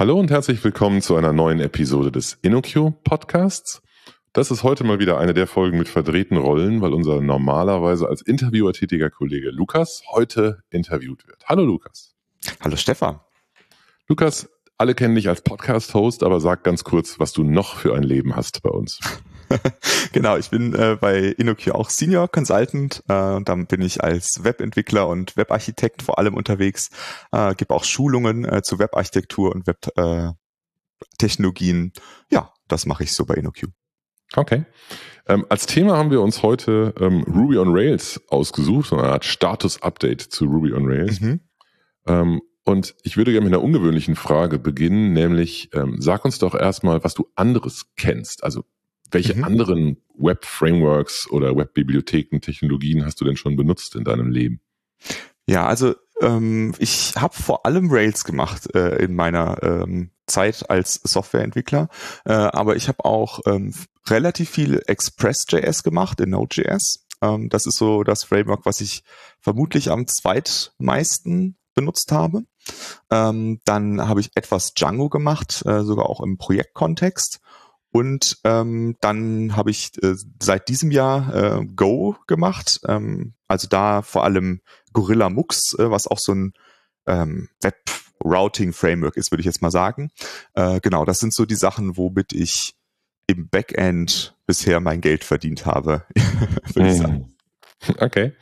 Hallo und herzlich willkommen zu einer neuen Episode des InnoQ Podcasts. Das ist heute mal wieder eine der Folgen mit verdrehten Rollen, weil unser normalerweise als Interviewer tätiger Kollege Lukas heute interviewt wird. Hallo Lukas. Hallo Stefan. Lukas, alle kennen dich als Podcast-Host, aber sag ganz kurz, was du noch für ein Leben hast bei uns. genau, ich bin äh, bei InnoQ auch Senior Consultant äh, und dann bin ich als Webentwickler und Webarchitekt vor allem unterwegs, äh, gebe auch Schulungen äh, zu Webarchitektur und Webtechnologien. Äh, ja, das mache ich so bei InnoQ. Okay. Ähm, als Thema haben wir uns heute ähm, Ruby on Rails ausgesucht, so eine Art Status-Update zu Ruby on Rails. Mhm. Ähm, und ich würde gerne mit einer ungewöhnlichen Frage beginnen, nämlich ähm, sag uns doch erstmal, was du anderes kennst. Also welche mhm. anderen Web-Frameworks oder Web-Bibliotheken, Technologien hast du denn schon benutzt in deinem Leben? Ja, also ähm, ich habe vor allem Rails gemacht äh, in meiner ähm, Zeit als Softwareentwickler, äh, aber ich habe auch ähm, relativ viel Express.js gemacht in Node.js. Ähm, das ist so das Framework, was ich vermutlich am zweitmeisten benutzt habe. Ähm, dann habe ich etwas Django gemacht, äh, sogar auch im Projektkontext. Und ähm, dann habe ich äh, seit diesem Jahr äh, Go gemacht. Ähm, also da vor allem Gorilla Mux, äh, was auch so ein ähm, Web Routing Framework ist, würde ich jetzt mal sagen. Äh, genau, das sind so die Sachen, womit ich im Backend bisher mein Geld verdient habe, würde ich hm. sagen. Okay.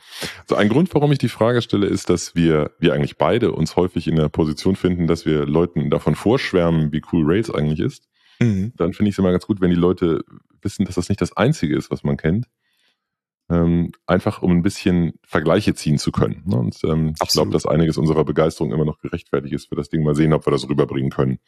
So ein Grund, warum ich die Frage stelle, ist, dass wir, wir eigentlich beide uns häufig in der Position finden, dass wir Leuten davon vorschwärmen, wie cool Rails eigentlich ist. Mhm. Dann finde ich es immer ganz gut, wenn die Leute wissen, dass das nicht das Einzige ist, was man kennt. Ähm, einfach um ein bisschen Vergleiche ziehen zu können. Ne? Und ähm, ich glaube, dass einiges unserer Begeisterung immer noch gerechtfertigt ist für das Ding. Mal sehen, ob wir das rüberbringen können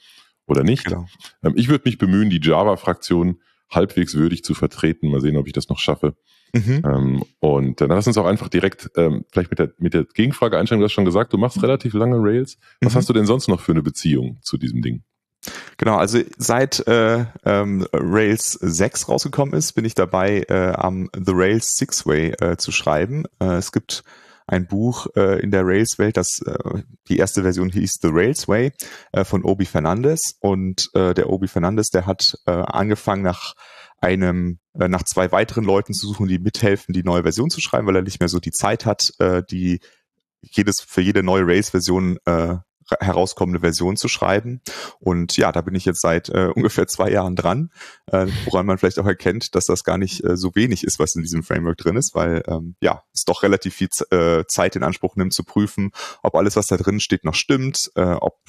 oder nicht. Genau. Ähm, ich würde mich bemühen, die Java-Fraktion halbwegs würdig zu vertreten. Mal sehen, ob ich das noch schaffe. Mhm. Ähm, und dann lass uns auch einfach direkt ähm, vielleicht mit der, mit der Gegenfrage einsteigen. Du hast schon gesagt, du machst relativ lange Rails. Was mhm. hast du denn sonst noch für eine Beziehung zu diesem Ding? Genau, also seit äh, ähm, Rails 6 rausgekommen ist, bin ich dabei, äh, am The Rails Six Way äh, zu schreiben. Äh, es gibt ein Buch äh, in der Rails-Welt, das äh, die erste Version hieß The Rails Way äh, von Obi Fernandes und äh, der Obi Fernandes, der hat äh, angefangen nach einem äh, nach zwei weiteren Leuten zu suchen, die mithelfen, die neue Version zu schreiben, weil er nicht mehr so die Zeit hat, äh, die jedes für jede neue Rails-Version äh, herauskommende Version zu schreiben. Und ja, da bin ich jetzt seit äh, ungefähr zwei Jahren dran, äh, woran man vielleicht auch erkennt, dass das gar nicht äh, so wenig ist, was in diesem Framework drin ist, weil ähm, ja, es doch relativ viel äh, Zeit in Anspruch nimmt zu prüfen, ob alles, was da drin steht, noch stimmt, äh, ob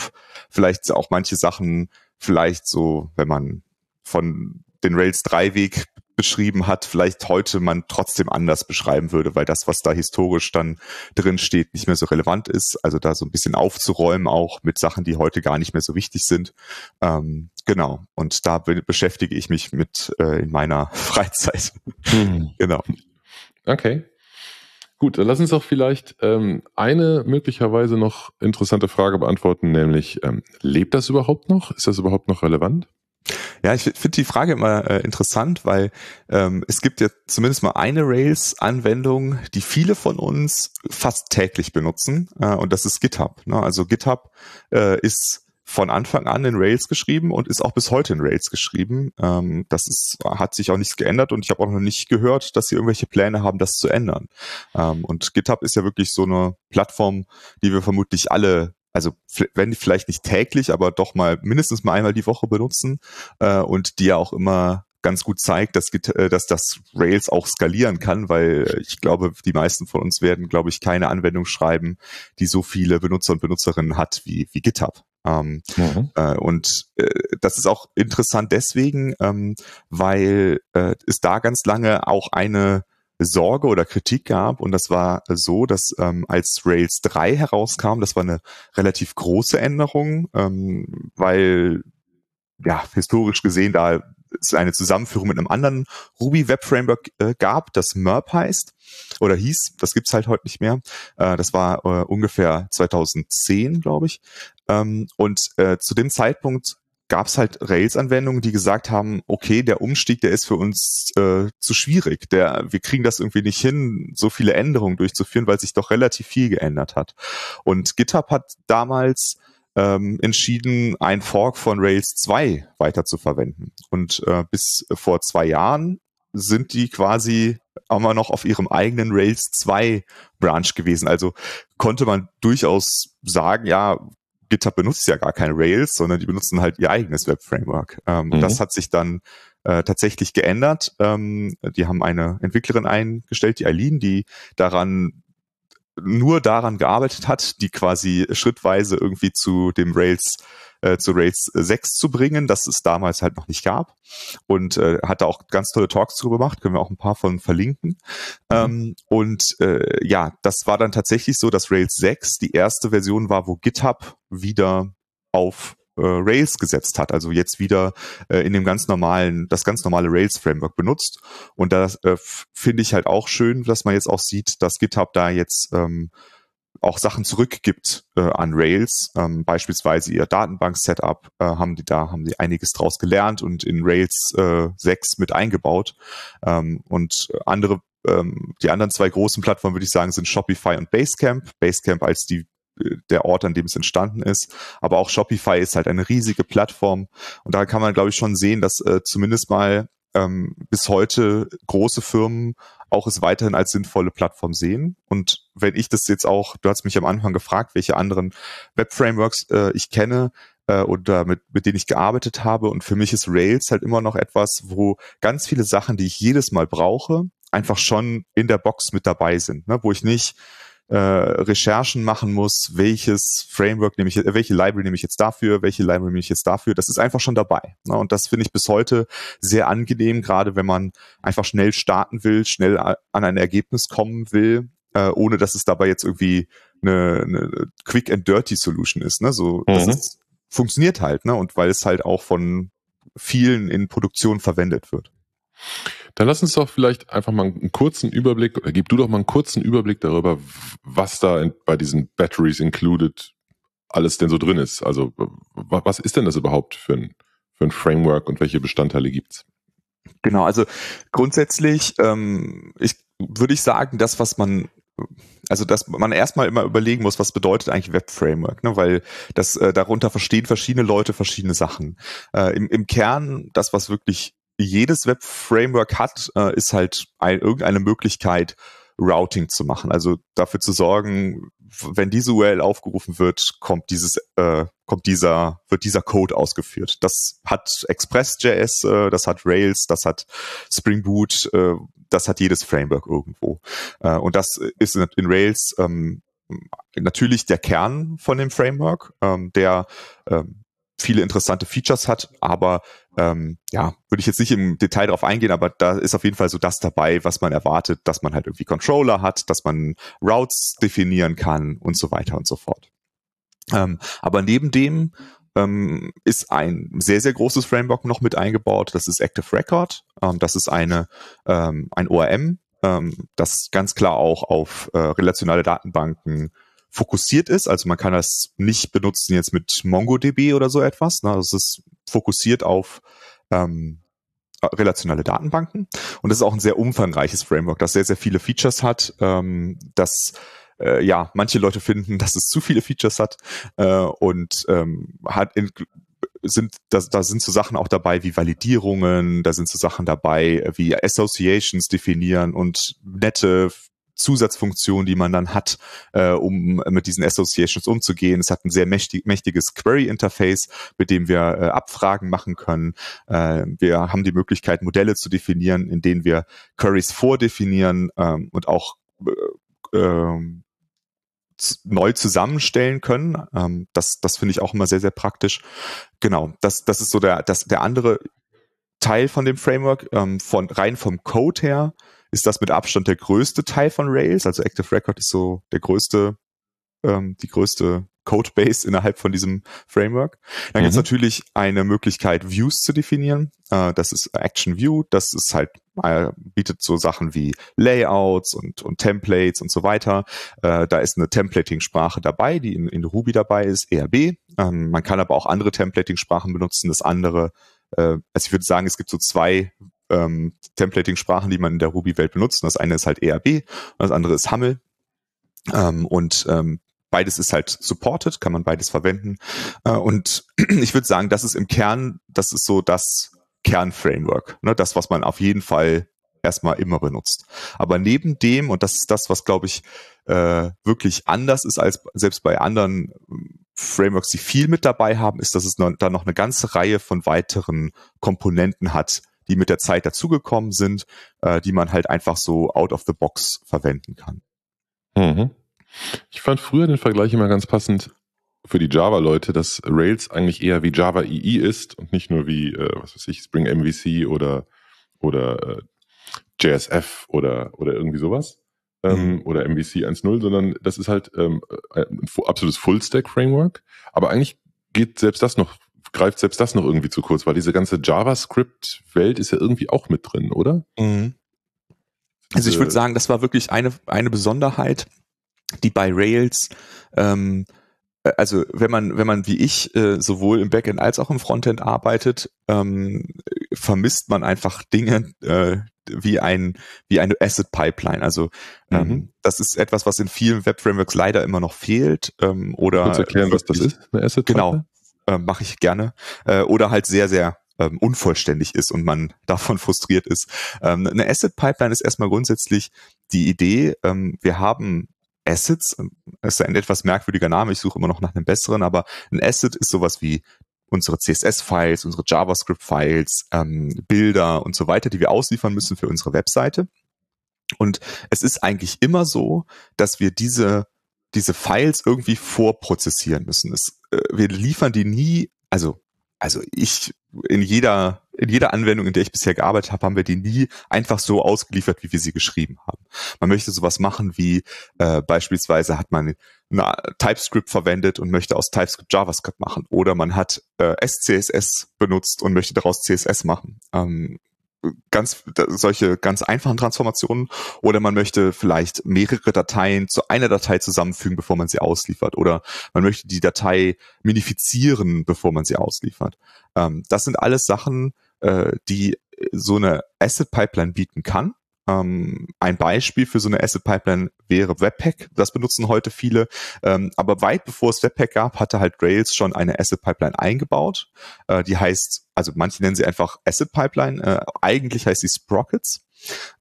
vielleicht auch manche Sachen vielleicht so, wenn man von den Rails 3 Weg beschrieben hat, vielleicht heute man trotzdem anders beschreiben würde, weil das, was da historisch dann drin steht, nicht mehr so relevant ist. Also da so ein bisschen aufzuräumen auch mit Sachen, die heute gar nicht mehr so wichtig sind. Ähm, genau. Und da be beschäftige ich mich mit äh, in meiner Freizeit. Hm. genau. Okay. Gut, dann lass uns doch vielleicht ähm, eine möglicherweise noch interessante Frage beantworten, nämlich ähm, lebt das überhaupt noch? Ist das überhaupt noch relevant? Ja, ich finde die Frage immer äh, interessant, weil ähm, es gibt ja zumindest mal eine Rails-Anwendung, die viele von uns fast täglich benutzen, äh, und das ist GitHub. Ne? Also GitHub äh, ist von Anfang an in Rails geschrieben und ist auch bis heute in Rails geschrieben. Ähm, das ist, hat sich auch nichts geändert und ich habe auch noch nicht gehört, dass sie irgendwelche Pläne haben, das zu ändern. Ähm, und GitHub ist ja wirklich so eine Plattform, die wir vermutlich alle also wenn die vielleicht nicht täglich, aber doch mal mindestens mal einmal die Woche benutzen äh, und die ja auch immer ganz gut zeigt, dass, äh, dass das Rails auch skalieren kann, weil ich glaube, die meisten von uns werden, glaube ich, keine Anwendung schreiben, die so viele Benutzer und Benutzerinnen hat wie, wie GitHub. Ähm, mhm. äh, und äh, das ist auch interessant deswegen, ähm, weil äh, es da ganz lange auch eine Sorge oder Kritik gab. Und das war so, dass ähm, als Rails 3 herauskam, das war eine relativ große Änderung, ähm, weil ja historisch gesehen da es eine Zusammenführung mit einem anderen Ruby Web Framework äh, gab, das MERP heißt oder hieß. Das gibt's halt heute nicht mehr. Äh, das war äh, ungefähr 2010, glaube ich. Ähm, und äh, zu dem Zeitpunkt gab es halt Rails-Anwendungen, die gesagt haben, okay, der Umstieg, der ist für uns äh, zu schwierig. Der, wir kriegen das irgendwie nicht hin, so viele Änderungen durchzuführen, weil sich doch relativ viel geändert hat. Und GitHub hat damals ähm, entschieden, ein Fork von Rails 2 weiter zu verwenden. Und äh, bis vor zwei Jahren sind die quasi immer noch auf ihrem eigenen Rails 2 Branch gewesen. Also konnte man durchaus sagen, ja, GitHub benutzt ja gar keine Rails, sondern die benutzen halt ihr eigenes Web-Framework. Ähm, mhm. Das hat sich dann äh, tatsächlich geändert. Ähm, die haben eine Entwicklerin eingestellt, die Eileen, die daran nur daran gearbeitet hat, die quasi schrittweise irgendwie zu dem Rails äh, zu Rails 6 zu bringen, das es damals halt noch nicht gab. Und äh, hat da auch ganz tolle Talks drüber gemacht, können wir auch ein paar von verlinken. Mhm. Ähm, und äh, ja, das war dann tatsächlich so, dass Rails 6 die erste Version war, wo GitHub wieder auf äh, Rails gesetzt hat, also jetzt wieder äh, in dem ganz normalen, das ganz normale Rails-Framework benutzt. Und da äh, finde ich halt auch schön, dass man jetzt auch sieht, dass GitHub da jetzt ähm, auch Sachen zurückgibt äh, an Rails, ähm, beispielsweise ihr Datenbank-Setup, äh, haben die da, haben die einiges draus gelernt und in Rails äh, 6 mit eingebaut. Ähm, und andere, ähm, die anderen zwei großen Plattformen, würde ich sagen, sind Shopify und Basecamp. Basecamp als die der Ort, an dem es entstanden ist. Aber auch Shopify ist halt eine riesige Plattform. Und da kann man, glaube ich, schon sehen, dass äh, zumindest mal ähm, bis heute große Firmen auch es weiterhin als sinnvolle Plattform sehen. Und wenn ich das jetzt auch, du hast mich am Anfang gefragt, welche anderen Web-Frameworks äh, ich kenne, äh, oder mit, mit denen ich gearbeitet habe. Und für mich ist Rails halt immer noch etwas, wo ganz viele Sachen, die ich jedes Mal brauche, einfach schon in der Box mit dabei sind, ne? wo ich nicht äh, Recherchen machen muss, welches Framework nehme ich, äh, welche Library nehme ich jetzt dafür, welche Library nehme ich jetzt dafür. Das ist einfach schon dabei. Ne? Und das finde ich bis heute sehr angenehm, gerade wenn man einfach schnell starten will, schnell an ein Ergebnis kommen will, äh, ohne dass es dabei jetzt irgendwie eine, eine Quick and Dirty Solution ist. Ne? So, mhm. das ist, funktioniert halt, ne? Und weil es halt auch von vielen in Produktion verwendet wird. Dann lass uns doch vielleicht einfach mal einen kurzen Überblick, oder gib du doch mal einen kurzen Überblick darüber, was da in, bei diesen Batteries included alles denn so drin ist. Also was ist denn das überhaupt für ein, für ein Framework und welche Bestandteile gibt's? Genau, also grundsätzlich ähm, ich, würde ich sagen, das, was man also dass man erstmal immer überlegen muss, was bedeutet eigentlich Web Framework, ne? weil das äh, darunter verstehen verschiedene Leute verschiedene Sachen. Äh, im, Im Kern, das, was wirklich jedes Web-Framework hat, äh, ist halt ein, irgendeine Möglichkeit, Routing zu machen. Also dafür zu sorgen, wenn diese URL aufgerufen wird, kommt dieses, äh, kommt dieser, wird dieser Code ausgeführt. Das hat Express.js, äh, das hat Rails, das hat Spring Boot, äh, das hat jedes Framework irgendwo. Äh, und das ist in Rails ähm, natürlich der Kern von dem Framework, ähm, der ähm, viele interessante Features hat, aber ähm, ja, würde ich jetzt nicht im Detail darauf eingehen, aber da ist auf jeden Fall so das dabei, was man erwartet, dass man halt irgendwie Controller hat, dass man Routes definieren kann und so weiter und so fort. Ähm, aber neben dem ähm, ist ein sehr, sehr großes Framework noch mit eingebaut. Das ist Active Record. Ähm, das ist eine, ähm, ein ORM, ähm, das ganz klar auch auf äh, relationale Datenbanken fokussiert ist. Also man kann das nicht benutzen jetzt mit MongoDB oder so etwas. Ne? Das ist fokussiert auf ähm, relationale Datenbanken. Und das ist auch ein sehr umfangreiches Framework, das sehr, sehr viele Features hat, ähm, das äh, ja, manche Leute finden, dass es zu viele Features hat äh, und ähm, hat in, sind da, da sind so Sachen auch dabei wie Validierungen, da sind so Sachen dabei wie Associations definieren und nette Zusatzfunktion, die man dann hat, äh, um mit diesen Associations umzugehen. Es hat ein sehr mächtig, mächtiges Query-Interface, mit dem wir äh, Abfragen machen können. Äh, wir haben die Möglichkeit, Modelle zu definieren, in denen wir Queries vordefinieren ähm, und auch äh, ähm, neu zusammenstellen können. Ähm, das das finde ich auch immer sehr, sehr praktisch. Genau, das, das ist so der, das, der andere Teil von dem Framework. Ähm, von rein vom Code her ist das mit Abstand der größte Teil von Rails. Also Active Record ist so der größte, ähm, die größte Codebase innerhalb von diesem Framework. Dann mhm. gibt es natürlich eine Möglichkeit, Views zu definieren. Äh, das ist Action View. Das ist halt, äh, bietet so Sachen wie Layouts und, und Templates und so weiter. Äh, da ist eine Templating-Sprache dabei, die in, in Ruby dabei ist, ERB. Ähm, man kann aber auch andere Templating-Sprachen benutzen. Das andere, äh, also ich würde sagen, es gibt so zwei ähm, Templating-Sprachen, die man in der Ruby-Welt benutzt. das eine ist halt ERB, das andere ist Hammel. Ähm, und ähm, beides ist halt supported, kann man beides verwenden. Äh, und ich würde sagen, das ist im Kern, das ist so das Kernframework, ne, das, was man auf jeden Fall erstmal immer benutzt. Aber neben dem, und das ist das, was glaube ich äh, wirklich anders ist als selbst bei anderen ähm, Frameworks, die viel mit dabei haben, ist, dass es noch, da noch eine ganze Reihe von weiteren Komponenten hat, die mit der Zeit dazugekommen sind, äh, die man halt einfach so out of the box verwenden kann. Mhm. Ich fand früher den Vergleich immer ganz passend für die Java-Leute, dass Rails eigentlich eher wie Java EE ist und nicht nur wie, äh, was weiß ich, Spring MVC oder, oder äh, JSF oder, oder irgendwie sowas. Ähm, mhm. Oder MVC 1.0, sondern das ist halt ähm, ein absolutes Full-Stack-Framework. Aber eigentlich geht selbst das noch, greift selbst das noch irgendwie zu kurz, weil diese ganze JavaScript-Welt ist ja irgendwie auch mit drin, oder? Mhm. Also ich würde sagen, das war wirklich eine, eine Besonderheit, die bei Rails ähm, äh, also wenn man, wenn man wie ich äh, sowohl im Backend als auch im Frontend arbeitet, ähm, vermisst man einfach Dinge äh, wie ein wie eine Asset Pipeline. Also ähm, mhm. das ist etwas, was in vielen Web Frameworks leider immer noch fehlt. Ähm, oder Kannst du erklären, was das ist? Eine Asset Pipeline? Genau, äh, mache ich gerne. Äh, oder halt sehr sehr ähm, unvollständig ist und man davon frustriert ist. Ähm, eine Asset Pipeline ist erstmal grundsätzlich die Idee, ähm, wir haben Assets, das ist ein etwas merkwürdiger Name, ich suche immer noch nach einem besseren, aber ein Asset ist sowas wie unsere CSS-Files, unsere JavaScript-Files, ähm, Bilder und so weiter, die wir ausliefern müssen für unsere Webseite. Und es ist eigentlich immer so, dass wir diese, diese Files irgendwie vorprozessieren müssen. Es, wir liefern die nie, also also ich in jeder in jeder Anwendung, in der ich bisher gearbeitet habe, haben wir die nie einfach so ausgeliefert, wie wir sie geschrieben haben. Man möchte sowas machen wie äh, beispielsweise hat man eine TypeScript verwendet und möchte aus TypeScript JavaScript machen oder man hat äh, SCSS benutzt und möchte daraus CSS machen. Ähm, ganz solche ganz einfachen Transformationen oder man möchte vielleicht mehrere Dateien zu einer Datei zusammenfügen, bevor man sie ausliefert oder man möchte die Datei minifizieren, bevor man sie ausliefert. Ähm, das sind alles Sachen, äh, die so eine Asset Pipeline bieten kann ähm, ein Beispiel für so eine Asset Pipeline wäre Webpack. Das benutzen heute viele. Ähm, aber weit bevor es Webpack gab, hatte halt Rails schon eine Asset Pipeline eingebaut. Äh, die heißt, also manche nennen sie einfach Asset Pipeline. Äh, eigentlich heißt sie Sprockets.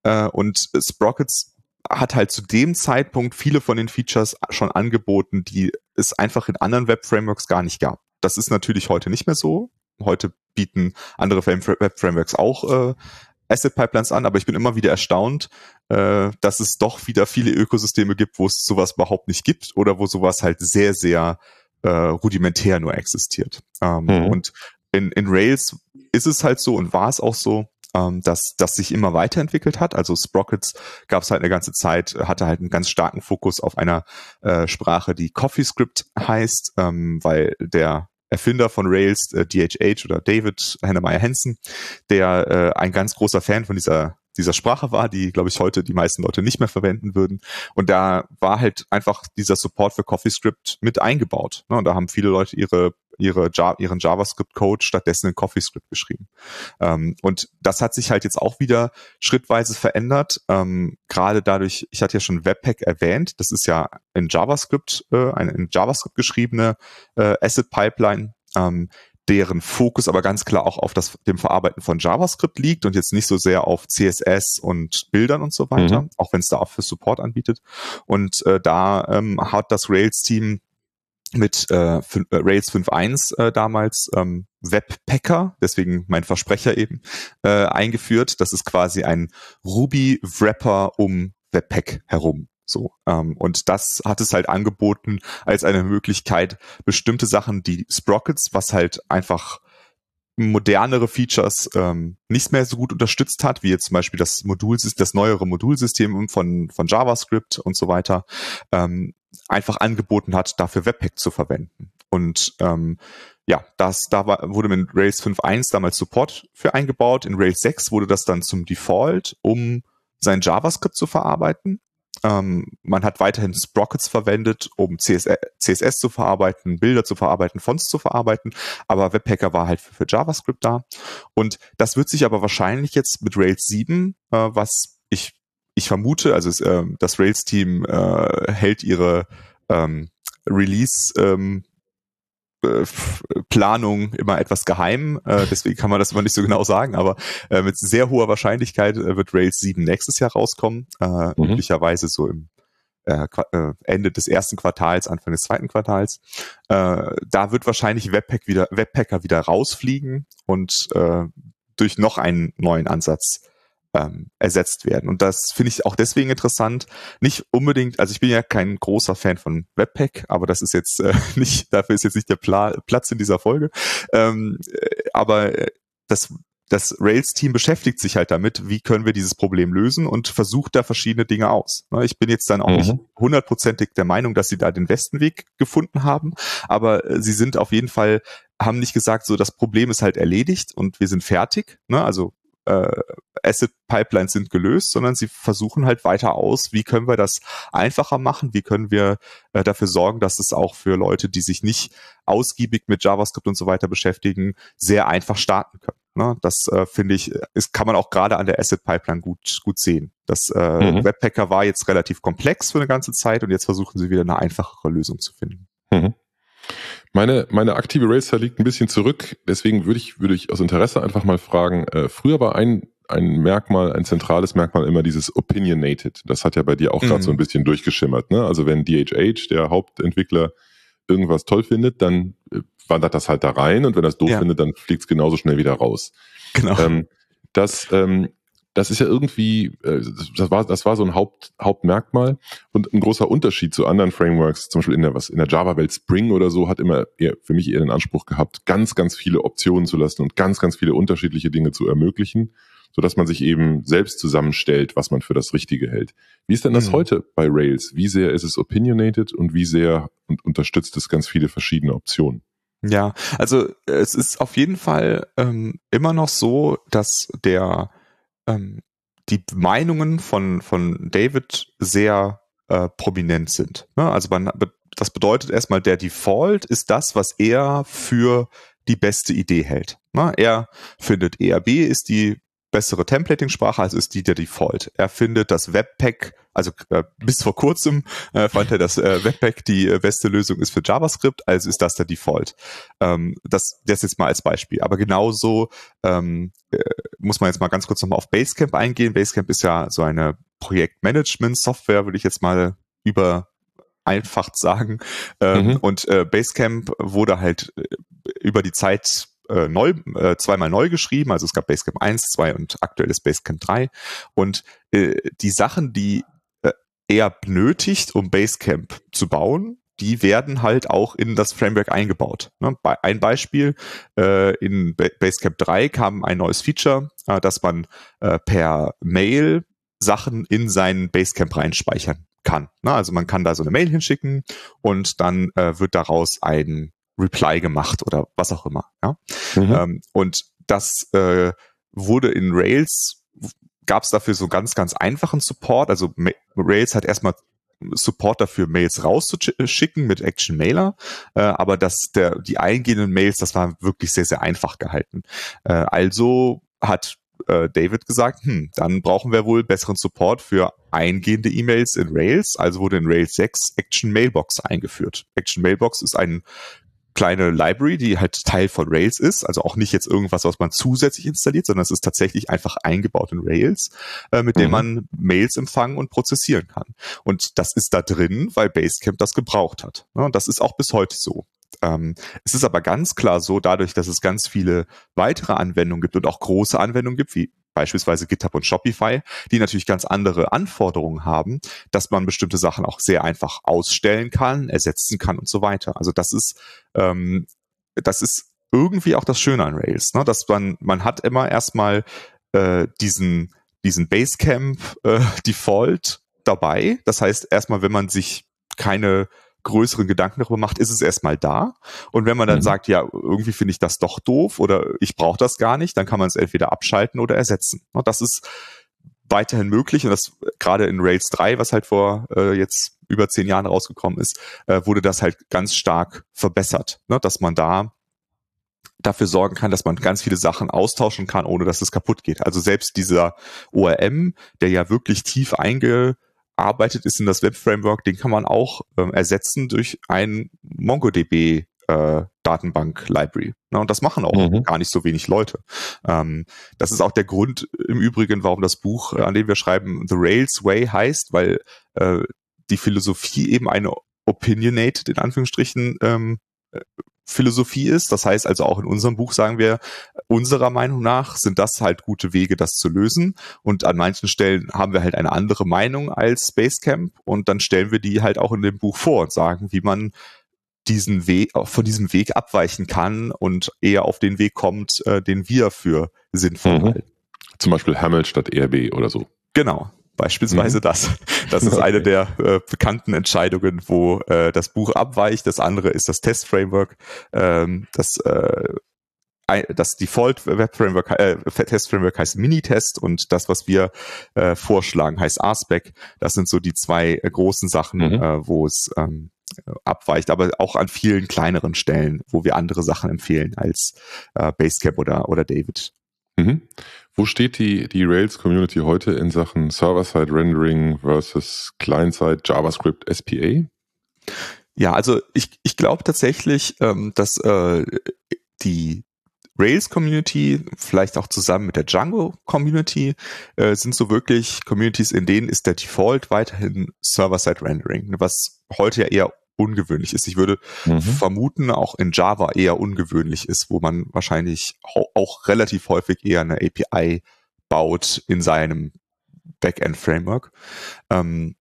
Äh, und Sprockets hat halt zu dem Zeitpunkt viele von den Features schon angeboten, die es einfach in anderen Web-Frameworks gar nicht gab. Das ist natürlich heute nicht mehr so. Heute bieten andere Web-Frameworks auch äh, Asset Pipelines an, aber ich bin immer wieder erstaunt, äh, dass es doch wieder viele Ökosysteme gibt, wo es sowas überhaupt nicht gibt oder wo sowas halt sehr, sehr äh, rudimentär nur existiert. Ähm, mhm. Und in, in Rails ist es halt so und war es auch so, ähm, dass das sich immer weiterentwickelt hat. Also Sprockets gab es halt eine ganze Zeit, hatte halt einen ganz starken Fokus auf einer äh, Sprache, die CoffeeScript heißt, ähm, weil der Erfinder von Rails, äh, DHH oder David Hannemeyer Hansen, der äh, ein ganz großer Fan von dieser dieser Sprache war, die, glaube ich, heute die meisten Leute nicht mehr verwenden würden. Und da war halt einfach dieser Support für CoffeeScript mit eingebaut. Ne? Und da haben viele Leute ihre ihre ihren JavaScript-Code stattdessen in CoffeeScript geschrieben. Ähm, und das hat sich halt jetzt auch wieder schrittweise verändert. Ähm, Gerade dadurch, ich hatte ja schon Webpack erwähnt, das ist ja in JavaScript, äh, eine in JavaScript geschriebene äh, Asset Pipeline. Ähm, deren Fokus aber ganz klar auch auf das, dem Verarbeiten von JavaScript liegt und jetzt nicht so sehr auf CSS und Bildern und so weiter, mhm. auch wenn es da auch für Support anbietet. Und äh, da ähm, hat das Rails-Team mit äh, äh Rails 5.1 äh, damals ähm, Webpacker, deswegen mein Versprecher eben, äh, eingeführt. Das ist quasi ein Ruby-Wrapper um Webpack herum. So, ähm, und das hat es halt angeboten als eine Möglichkeit, bestimmte Sachen, die Sprockets, was halt einfach modernere Features ähm, nicht mehr so gut unterstützt hat, wie jetzt zum Beispiel das Modulsystem, das neuere Modulsystem von, von JavaScript und so weiter, ähm, einfach angeboten hat, dafür Webpack zu verwenden. Und ähm, ja, das, da war, wurde mit Rails 5.1 damals Support für eingebaut. In Rails 6 wurde das dann zum Default, um sein JavaScript zu verarbeiten. Ähm, man hat weiterhin Sprockets verwendet, um CSS, CSS zu verarbeiten, Bilder zu verarbeiten, Fonts zu verarbeiten, aber Webpacker war halt für, für JavaScript da. Und das wird sich aber wahrscheinlich jetzt mit Rails 7, äh, was ich, ich vermute, also es, äh, das Rails-Team äh, hält ihre ähm, Release ähm, äh, Planung immer etwas geheim, äh, deswegen kann man das immer nicht so genau sagen, aber äh, mit sehr hoher Wahrscheinlichkeit äh, wird Rails 7 nächstes Jahr rauskommen, äh, mhm. üblicherweise so im äh, äh, Ende des ersten Quartals, Anfang des zweiten Quartals. Äh, da wird wahrscheinlich Webpack wieder, Webpacker wieder rausfliegen und äh, durch noch einen neuen Ansatz ähm, ersetzt werden. Und das finde ich auch deswegen interessant. Nicht unbedingt, also ich bin ja kein großer Fan von Webpack, aber das ist jetzt äh, nicht, dafür ist jetzt nicht der Pla Platz in dieser Folge. Ähm, äh, aber äh, das das Rails-Team beschäftigt sich halt damit, wie können wir dieses Problem lösen und versucht da verschiedene Dinge aus. Ne, ich bin jetzt dann auch mhm. nicht hundertprozentig der Meinung, dass sie da den besten Weg gefunden haben, aber äh, sie sind auf jeden Fall, haben nicht gesagt, so das Problem ist halt erledigt und wir sind fertig. Ne? Also äh, Asset Pipelines sind gelöst, sondern sie versuchen halt weiter aus, wie können wir das einfacher machen, wie können wir äh, dafür sorgen, dass es auch für Leute, die sich nicht ausgiebig mit JavaScript und so weiter beschäftigen, sehr einfach starten können. Ne? Das äh, finde ich, ist, kann man auch gerade an der Asset Pipeline gut, gut sehen. Das äh, mhm. Webpacker war jetzt relativ komplex für eine ganze Zeit und jetzt versuchen sie wieder eine einfachere Lösung zu finden. Mhm. Meine, meine aktive Racer liegt ein bisschen zurück, deswegen würde ich, würde ich aus Interesse einfach mal fragen, äh, früher war ein, ein Merkmal, ein zentrales Merkmal immer dieses Opinionated. Das hat ja bei dir auch mhm. gerade so ein bisschen durchgeschimmert. Ne? Also wenn DHH, der Hauptentwickler, irgendwas toll findet, dann äh, wandert das halt da rein und wenn er es doof ja. findet, dann fliegt es genauso schnell wieder raus. Genau. Ähm, das ähm, das ist ja irgendwie, äh, das war, das war so ein Haupt, Hauptmerkmal und ein großer Unterschied zu anderen Frameworks, zum Beispiel in der, was, in der Java-Welt Spring oder so, hat immer eher, für mich eher den Anspruch gehabt, ganz, ganz viele Optionen zu lassen und ganz, ganz viele unterschiedliche Dinge zu ermöglichen, so dass man sich eben selbst zusammenstellt, was man für das Richtige hält. Wie ist denn das mhm. heute bei Rails? Wie sehr ist es opinionated und wie sehr und unterstützt es ganz viele verschiedene Optionen? Ja, also es ist auf jeden Fall ähm, immer noch so, dass der ähm, die Meinungen von, von David sehr äh, prominent sind. Ne? Also man, das bedeutet erstmal, der Default ist das, was er für die beste Idee hält. Ne? Er findet ERB ist die bessere Templating-Sprache, als ist die der Default. Er findet das Webpack, also äh, bis vor kurzem äh, fand er, dass äh, Webpack die äh, beste Lösung ist für JavaScript, also ist das der Default. Ähm, das, das jetzt mal als Beispiel. Aber genauso ähm, äh, muss man jetzt mal ganz kurz nochmal auf Basecamp eingehen. Basecamp ist ja so eine Projektmanagement-Software, würde ich jetzt mal über einfach sagen. Ähm, mhm. Und äh, Basecamp wurde halt äh, über die Zeit äh, neu, äh, zweimal neu geschrieben. Also es gab Basecamp 1, 2 und aktuelles Basecamp 3. Und äh, die Sachen, die äh, er benötigt, um Basecamp zu bauen, die werden halt auch in das Framework eingebaut. Ne? Ein Beispiel, äh, in Basecamp 3 kam ein neues Feature, äh, dass man äh, per Mail Sachen in sein Basecamp reinspeichern kann. Ne? Also man kann da so eine Mail hinschicken und dann wird daraus ein Reply gemacht oder was auch immer. Ja? Mhm. Ähm, und das äh, wurde in Rails, gab es dafür so ganz, ganz einfachen Support. Also Rails hat erstmal Support dafür, Mails rauszuschicken mit Action Mailer, äh, aber das, der, die eingehenden Mails, das war wirklich sehr, sehr einfach gehalten. Äh, also hat äh, David gesagt, hm, dann brauchen wir wohl besseren Support für eingehende E-Mails in Rails. Also wurde in Rails 6 Action Mailbox eingeführt. Action Mailbox ist ein kleine Library, die halt Teil von Rails ist, also auch nicht jetzt irgendwas, was man zusätzlich installiert, sondern es ist tatsächlich einfach eingebaut in Rails, äh, mit dem mhm. man Mails empfangen und prozessieren kann. Und das ist da drin, weil Basecamp das gebraucht hat. Ja, das ist auch bis heute so. Ähm, es ist aber ganz klar so, dadurch, dass es ganz viele weitere Anwendungen gibt und auch große Anwendungen gibt, wie beispielsweise GitHub und Shopify, die natürlich ganz andere Anforderungen haben, dass man bestimmte Sachen auch sehr einfach ausstellen kann, ersetzen kann und so weiter. Also das ist, ähm, das ist irgendwie auch das Schöne an Rails, ne? dass man, man hat immer erstmal äh, diesen, diesen Basecamp äh, Default dabei. Das heißt, erstmal, wenn man sich keine größeren Gedanken darüber macht, ist es erstmal da. Und wenn man dann mhm. sagt, ja, irgendwie finde ich das doch doof oder ich brauche das gar nicht, dann kann man es entweder abschalten oder ersetzen. Und das ist weiterhin möglich und das gerade in Rails 3, was halt vor äh, jetzt über zehn Jahren rausgekommen ist, äh, wurde das halt ganz stark verbessert, ne? dass man da dafür sorgen kann, dass man ganz viele Sachen austauschen kann, ohne dass es kaputt geht. Also selbst dieser ORM, der ja wirklich tief einge arbeitet, ist in das Web-Framework, den kann man auch ähm, ersetzen durch ein MongoDB äh, Datenbank-Library. Und das machen auch mhm. gar nicht so wenig Leute. Ähm, das ist auch der Grund im Übrigen, warum das Buch, äh, an dem wir schreiben, The Rails Way heißt, weil äh, die Philosophie eben eine opinionated, in Anführungsstrichen, ähm, äh, Philosophie ist. Das heißt also auch in unserem Buch sagen wir, unserer Meinung nach sind das halt gute Wege, das zu lösen. Und an manchen Stellen haben wir halt eine andere Meinung als Basecamp und dann stellen wir die halt auch in dem Buch vor und sagen, wie man diesen Weg, von diesem Weg abweichen kann und eher auf den Weg kommt, äh, den wir für sinnvoll mhm. halten. Zum Beispiel Hamel statt ERB oder so. Genau, beispielsweise mhm. das. Das ist eine der äh, bekannten Entscheidungen, wo äh, das Buch abweicht. Das andere ist das Test-Framework. Ähm, das äh, das Default Web Framework, äh, Test Framework heißt Minitest und das, was wir äh, vorschlagen, heißt RSpec. Das sind so die zwei äh, großen Sachen, mhm. äh, wo es ähm, abweicht, aber auch an vielen kleineren Stellen, wo wir andere Sachen empfehlen als äh, Basecamp oder, oder David. Mhm. Wo steht die, die Rails-Community heute in Sachen Server-Side-Rendering versus Client-Side JavaScript SPA? Ja, also ich, ich glaube tatsächlich, ähm, dass äh, die Rails-Community, vielleicht auch zusammen mit der Django-Community, äh, sind so wirklich Communities, in denen ist der Default weiterhin Server-Side-Rendering, was heute ja eher ungewöhnlich ist. Ich würde mhm. vermuten, auch in Java eher ungewöhnlich ist, wo man wahrscheinlich auch relativ häufig eher eine API baut in seinem Backend-Framework. Ähm,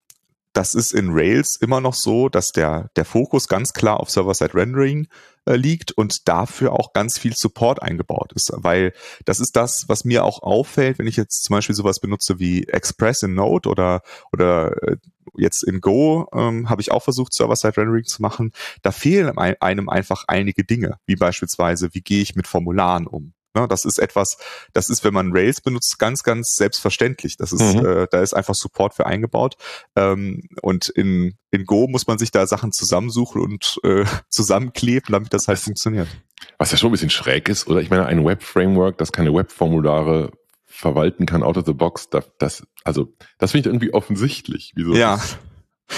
das ist in Rails immer noch so, dass der, der Fokus ganz klar auf Server-Side-Rendering äh, liegt und dafür auch ganz viel Support eingebaut ist, weil das ist das, was mir auch auffällt, wenn ich jetzt zum Beispiel sowas benutze wie Express in Node oder, oder äh, jetzt in Go ähm, habe ich auch versucht, Server-Side-Rendering zu machen. Da fehlen einem einfach einige Dinge, wie beispielsweise, wie gehe ich mit Formularen um? Ne, das ist etwas, das ist, wenn man Rails benutzt, ganz, ganz selbstverständlich. Das ist, mhm. äh, da ist einfach Support für eingebaut. Ähm, und in, in Go muss man sich da Sachen zusammensuchen und äh, zusammenkleben, damit das halt funktioniert. Was ja schon ein bisschen schräg ist, oder? Ich meine, ein Web-Framework, das keine Web-Formulare verwalten kann out of the box, das, das also das finde ich irgendwie offensichtlich. Wieso ja. Das.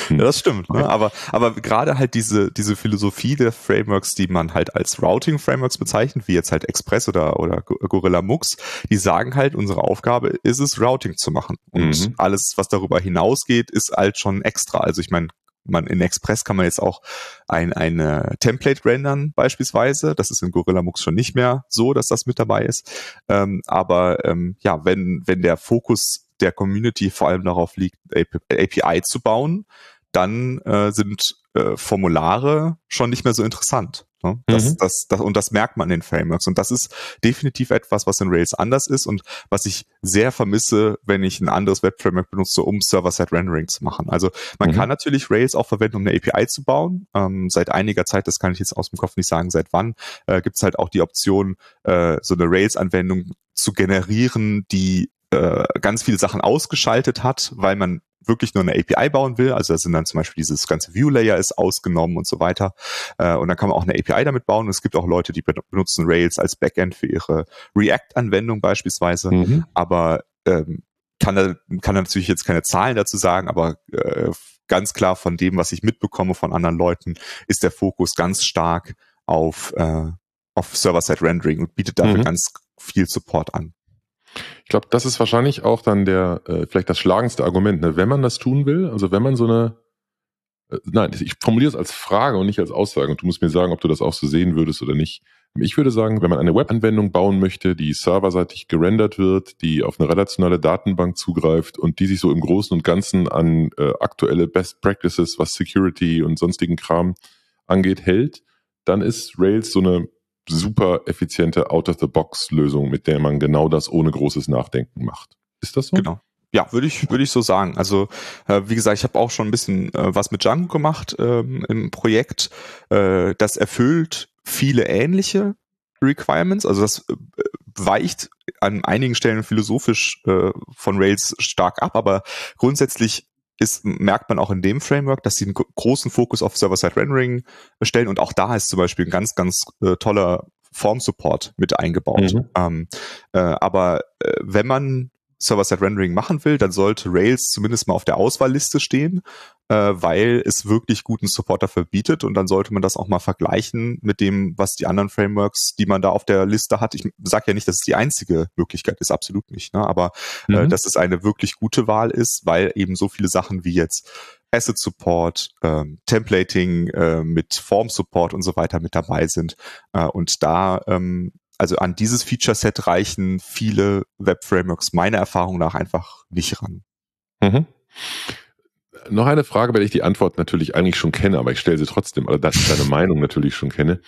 Ja, das stimmt. Ne? Aber, aber gerade halt diese, diese Philosophie der Frameworks, die man halt als Routing-Frameworks bezeichnet, wie jetzt halt Express oder, oder Gorilla Mux, die sagen halt, unsere Aufgabe ist es, Routing zu machen. Und mhm. alles, was darüber hinausgeht, ist halt schon extra. Also ich meine, man in Express kann man jetzt auch ein eine Template rendern beispielsweise. Das ist in Gorilla Mux schon nicht mehr so, dass das mit dabei ist. Ähm, aber ähm, ja, wenn wenn der Fokus der Community vor allem darauf liegt, API zu bauen, dann äh, sind äh, Formulare schon nicht mehr so interessant. Ne? Das, mhm. das, das, und das merkt man in den Frameworks. Und das ist definitiv etwas, was in Rails anders ist und was ich sehr vermisse, wenn ich ein anderes Web-Framework benutze, um Server-Side-Rendering zu machen. Also man mhm. kann natürlich Rails auch verwenden, um eine API zu bauen. Ähm, seit einiger Zeit, das kann ich jetzt aus dem Kopf nicht sagen, seit wann, äh, gibt es halt auch die Option, äh, so eine Rails-Anwendung zu generieren, die äh, ganz viele Sachen ausgeschaltet hat, weil man wirklich nur eine API bauen will. Also da sind dann zum Beispiel dieses ganze View-Layer ist ausgenommen und so weiter. Äh, und dann kann man auch eine API damit bauen. Und es gibt auch Leute, die benutzen Rails als Backend für ihre React-Anwendung beispielsweise. Mhm. Aber ähm, kann da, kann da natürlich jetzt keine Zahlen dazu sagen, aber äh, ganz klar von dem, was ich mitbekomme von anderen Leuten, ist der Fokus ganz stark auf, äh, auf Server-Side-Rendering und bietet dafür mhm. ganz viel Support an. Ich glaube, das ist wahrscheinlich auch dann der, äh, vielleicht das schlagendste Argument, ne? wenn man das tun will, also wenn man so eine, äh, nein, ich formuliere es als Frage und nicht als Aussage und du musst mir sagen, ob du das auch so sehen würdest oder nicht. Ich würde sagen, wenn man eine Webanwendung bauen möchte, die serverseitig gerendert wird, die auf eine relationale Datenbank zugreift und die sich so im Großen und Ganzen an äh, aktuelle Best Practices, was Security und sonstigen Kram angeht, hält, dann ist Rails so eine super effiziente Out-of-the-Box-Lösung, mit der man genau das ohne großes Nachdenken macht. Ist das so? Genau. Ja, würde ich, würde ich so sagen. Also, äh, wie gesagt, ich habe auch schon ein bisschen äh, was mit Django gemacht ähm, im Projekt. Äh, das erfüllt viele ähnliche Requirements. Also das äh, weicht an einigen Stellen philosophisch äh, von Rails stark ab, aber grundsätzlich ist, merkt man auch in dem Framework, dass sie einen großen Fokus auf Server-Side-Rendering stellen und auch da ist zum Beispiel ein ganz, ganz äh, toller Form-Support mit eingebaut. Mhm. Ähm, äh, aber äh, wenn man Server-Side-Rendering machen will, dann sollte Rails zumindest mal auf der Auswahlliste stehen, äh, weil es wirklich guten Support dafür bietet und dann sollte man das auch mal vergleichen mit dem, was die anderen Frameworks, die man da auf der Liste hat. Ich sage ja nicht, dass es die einzige Möglichkeit ist, absolut nicht, ne? aber äh, mhm. äh, dass es eine wirklich gute Wahl ist, weil eben so viele Sachen wie jetzt Asset Support, ähm, Templating äh, mit Form Support und so weiter mit dabei sind. Äh, und da ähm, also an dieses Feature-Set reichen viele Web-Frameworks meiner Erfahrung nach einfach nicht ran. Mhm. Noch eine Frage, weil ich die Antwort natürlich eigentlich schon kenne, aber ich stelle sie trotzdem, oder dass ich deine Meinung natürlich schon kenne.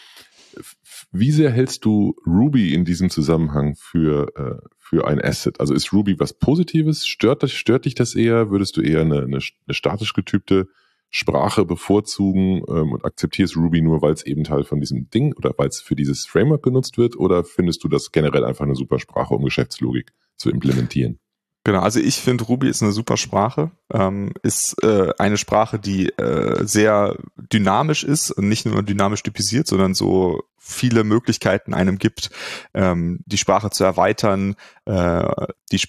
Wie sehr hältst du Ruby in diesem Zusammenhang für, äh, für ein Asset? Also ist Ruby was Positives? Stört, das, stört dich das eher? Würdest du eher eine, eine, eine statisch getypte Sprache bevorzugen ähm, und akzeptierst Ruby nur, weil es eben Teil von diesem Ding oder weil es für dieses Framework genutzt wird? Oder findest du das generell einfach eine super Sprache, um Geschäftslogik zu implementieren? Genau, also ich finde Ruby ist eine super Sprache, ähm, ist äh, eine Sprache, die äh, sehr dynamisch ist und nicht nur dynamisch typisiert, sondern so viele Möglichkeiten einem gibt, ähm, die Sprache zu erweitern, äh, die,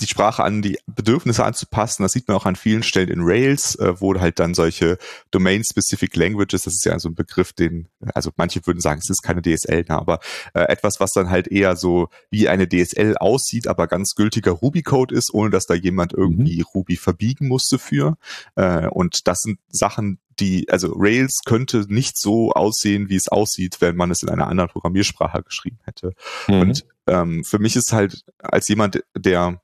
die Sprache an die Bedürfnisse anzupassen. Das sieht man auch an vielen Stellen in Rails, äh, wo halt dann solche Domain-Specific Languages, das ist ja so ein Begriff, den, also manche würden sagen, es ist keine DSL, ne, aber äh, etwas, was dann halt eher so wie eine DSL aussieht, aber ganz gültiger Ruby-Code ist, ohne dass da jemand mhm. irgendwie mhm. Ruby verbiegen musste für. Äh, und das sind Sachen, die, also Rails könnte nicht so aussehen, wie es aussieht, wenn man es in einer anderen Programmiersprache geschrieben hätte. Mhm. Und ähm, für mich ist halt als jemand, der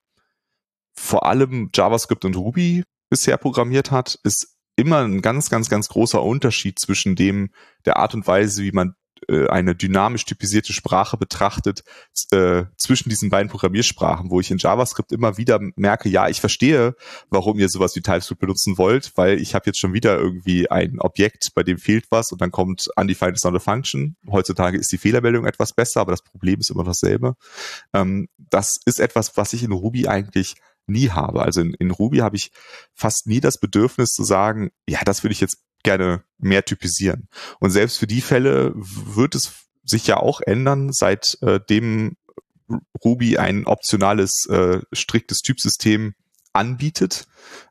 vor allem JavaScript und Ruby bisher programmiert hat, ist immer ein ganz, ganz, ganz großer Unterschied zwischen dem, der Art und Weise, wie man äh, eine dynamisch typisierte Sprache betrachtet, äh, zwischen diesen beiden Programmiersprachen, wo ich in JavaScript immer wieder merke, ja, ich verstehe, warum ihr sowas wie TypeScript benutzen wollt, weil ich habe jetzt schon wieder irgendwie ein Objekt, bei dem fehlt was und dann kommt undefined is not a function. Heutzutage ist die Fehlermeldung etwas besser, aber das Problem ist immer dasselbe. Ähm, das ist etwas, was ich in Ruby eigentlich nie habe. Also in, in Ruby habe ich fast nie das Bedürfnis zu sagen, ja, das würde ich jetzt gerne mehr typisieren. Und selbst für die Fälle wird es sich ja auch ändern, seit äh, dem Ruby ein optionales, äh, striktes Typsystem anbietet.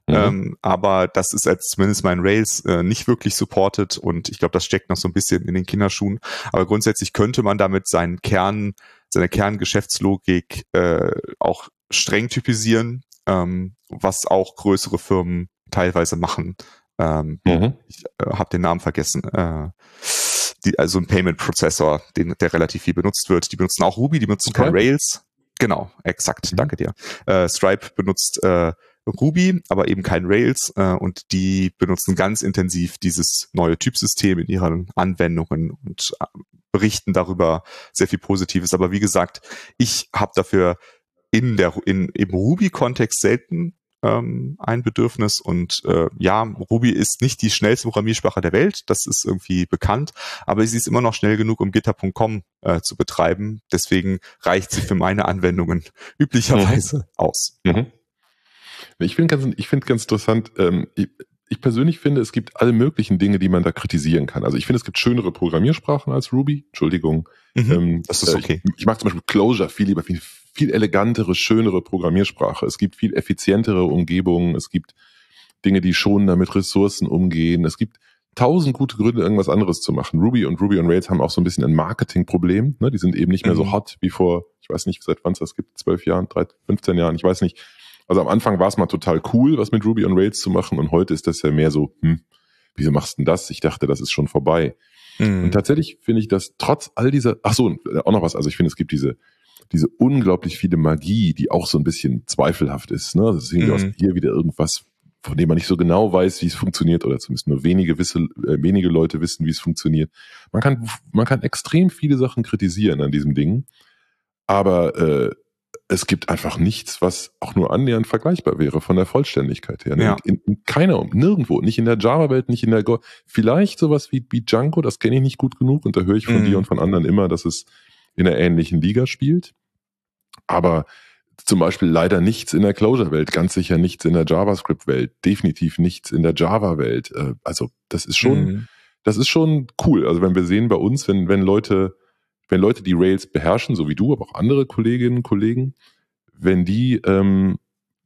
Mhm. Ähm, aber das ist als zumindest mein Rails äh, nicht wirklich supported und ich glaube, das steckt noch so ein bisschen in den Kinderschuhen. Aber grundsätzlich könnte man damit seinen Kern, seine Kerngeschäftslogik äh, auch streng typisieren, ähm, was auch größere Firmen teilweise machen. Ähm, mhm. Ich äh, habe den Namen vergessen. Äh, die, also ein Payment Prozessor, den, der relativ viel benutzt wird. Die benutzen auch Ruby, die benutzen okay. kein Rails. Genau, exakt, mhm. danke dir. Äh, Stripe benutzt äh, Ruby, aber eben kein Rails äh, und die benutzen ganz intensiv dieses neue Typsystem in ihren Anwendungen und äh, berichten darüber sehr viel Positives. Aber wie gesagt, ich habe dafür in der in im Ruby-Kontext selten ähm, ein Bedürfnis und äh, ja, Ruby ist nicht die schnellste Programmiersprache der Welt, das ist irgendwie bekannt, aber sie ist immer noch schnell genug, um gitter.com äh, zu betreiben. Deswegen reicht sie für meine Anwendungen üblicherweise mhm. aus. Mhm. Ich finde ganz, ich finde ganz interessant. Ähm, ich, ich persönlich finde, es gibt alle möglichen Dinge, die man da kritisieren kann. Also ich finde, es gibt schönere Programmiersprachen als Ruby. Entschuldigung. Mhm, ähm, das ist okay. Ich, ich, mag zum Beispiel Closure viel lieber, viel, viel elegantere, schönere Programmiersprache. Es gibt viel effizientere Umgebungen. Es gibt Dinge, die schonender mit Ressourcen umgehen. Es gibt tausend gute Gründe, irgendwas anderes zu machen. Ruby und Ruby on Rails haben auch so ein bisschen ein Marketingproblem. Ne? Die sind eben nicht mehr mhm. so hot wie vor, ich weiß nicht, seit wann es das gibt, zwölf Jahren, drei, 15 Jahren, ich weiß nicht. Also am Anfang war es mal total cool, was mit Ruby on Rails zu machen und heute ist das ja mehr so, hm, wieso machst du denn das? Ich dachte, das ist schon vorbei. Mhm. Und tatsächlich finde ich das trotz all dieser, ach so, auch noch was, also ich finde, es gibt diese, diese unglaublich viele Magie, die auch so ein bisschen zweifelhaft ist. Ne? Das ist irgendwie mhm. hier wieder irgendwas, von dem man nicht so genau weiß, wie es funktioniert, oder zumindest nur wenige, wisse, äh, wenige Leute wissen, wie es funktioniert. Man kann, man kann extrem viele Sachen kritisieren an diesem Ding, aber äh, es gibt einfach nichts, was auch nur annähernd vergleichbar wäre von der Vollständigkeit her. Ne? Ja. In, in keiner, nirgendwo, nicht in der Java-Welt, nicht in der Go. Vielleicht sowas wie, wie Django, das kenne ich nicht gut genug und da höre ich von mhm. dir und von anderen immer, dass es in einer ähnlichen Liga spielt. Aber zum Beispiel leider nichts in der Closure-Welt, ganz sicher nichts in der JavaScript-Welt, definitiv nichts in der Java-Welt. Äh, also das ist schon, mhm. das ist schon cool. Also wenn wir sehen bei uns, wenn, wenn Leute wenn Leute die Rails beherrschen, so wie du, aber auch andere Kolleginnen und Kollegen, wenn die ähm,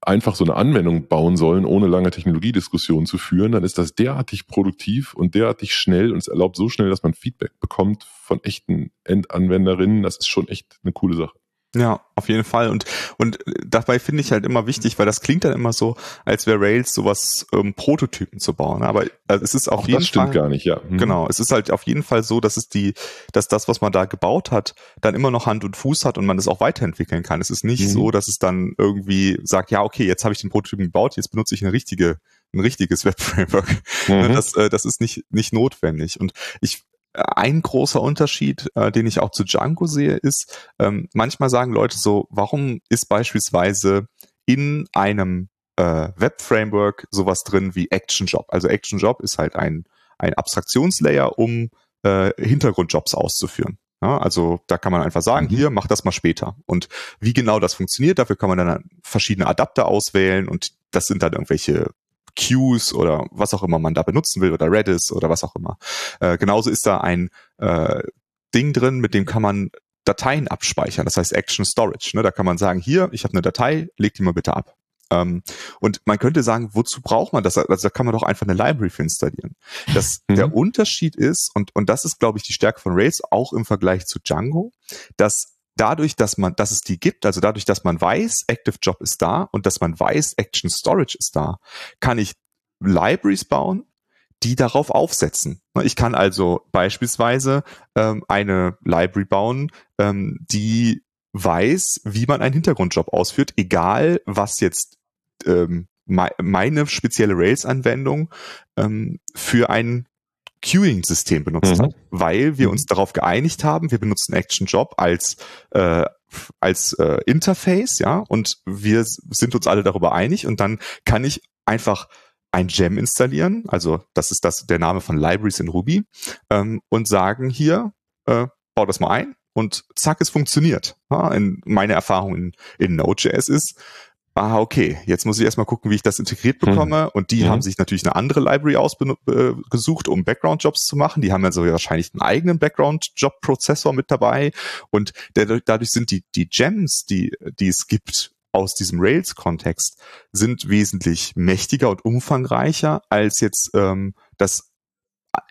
einfach so eine Anwendung bauen sollen, ohne lange Technologiediskussionen zu führen, dann ist das derartig produktiv und derartig schnell und es erlaubt so schnell, dass man Feedback bekommt von echten Endanwenderinnen. Das ist schon echt eine coole Sache. Ja, auf jeden Fall. Und, und dabei finde ich halt immer wichtig, weil das klingt dann immer so, als wäre Rails sowas, um Prototypen zu bauen. Aber also es ist auf auch jeden das stimmt Fall, gar nicht, ja. Mhm. Genau. Es ist halt auf jeden Fall so, dass es die, dass das, was man da gebaut hat, dann immer noch Hand und Fuß hat und man es auch weiterentwickeln kann. Es ist nicht mhm. so, dass es dann irgendwie sagt, ja, okay, jetzt habe ich den Prototypen gebaut, jetzt benutze ich eine richtige, ein richtiges Web-Framework. Mhm. Das, äh, das ist nicht, nicht notwendig. Und ich, ein großer Unterschied, äh, den ich auch zu Django sehe, ist, ähm, manchmal sagen Leute so, warum ist beispielsweise in einem äh, Web-Framework sowas drin wie ActionJob? Also ActionJob ist halt ein, ein Abstraktionslayer, um äh, Hintergrundjobs auszuführen. Ja, also da kann man einfach sagen, mhm. hier, mach das mal später. Und wie genau das funktioniert, dafür kann man dann verschiedene Adapter auswählen und das sind dann irgendwelche Queues oder was auch immer man da benutzen will oder Redis oder was auch immer. Äh, genauso ist da ein äh, Ding drin, mit dem kann man Dateien abspeichern, das heißt Action Storage. Ne? Da kann man sagen, hier, ich habe eine Datei, leg die mal bitte ab. Ähm, und man könnte sagen, wozu braucht man das? Also da kann man doch einfach eine Library für installieren. Das, mhm. Der Unterschied ist, und, und das ist, glaube ich, die Stärke von Rails, auch im Vergleich zu Django, dass dadurch, dass man, dass es die gibt, also dadurch, dass man weiß, Active Job ist da und dass man weiß, Action Storage ist da, kann ich Libraries bauen, die darauf aufsetzen. Ich kann also beispielsweise ähm, eine Library bauen, ähm, die weiß, wie man einen Hintergrundjob ausführt, egal was jetzt ähm, meine spezielle Rails-Anwendung ähm, für einen Queuing-System benutzt mhm. hat, weil wir mhm. uns darauf geeinigt haben, wir benutzen Action Job als äh, als äh, Interface, ja, und wir sind uns alle darüber einig und dann kann ich einfach ein Gem installieren, also das ist das der Name von Libraries in Ruby ähm, und sagen hier, äh, bau das mal ein und zack, es funktioniert. Ja, in, meine Erfahrung in, in Node.js ist, ah, okay, jetzt muss ich erstmal gucken, wie ich das integriert mhm. bekomme. Mhm. Und die mhm. haben sich natürlich eine andere Library ausgesucht, um Background-Jobs zu machen. Die haben also wahrscheinlich einen eigenen Background-Job-Prozessor mit dabei. Und der, dadurch sind die, die Gems, die, die es gibt, aus diesem Rails-Kontext sind wesentlich mächtiger und umfangreicher als jetzt ähm, das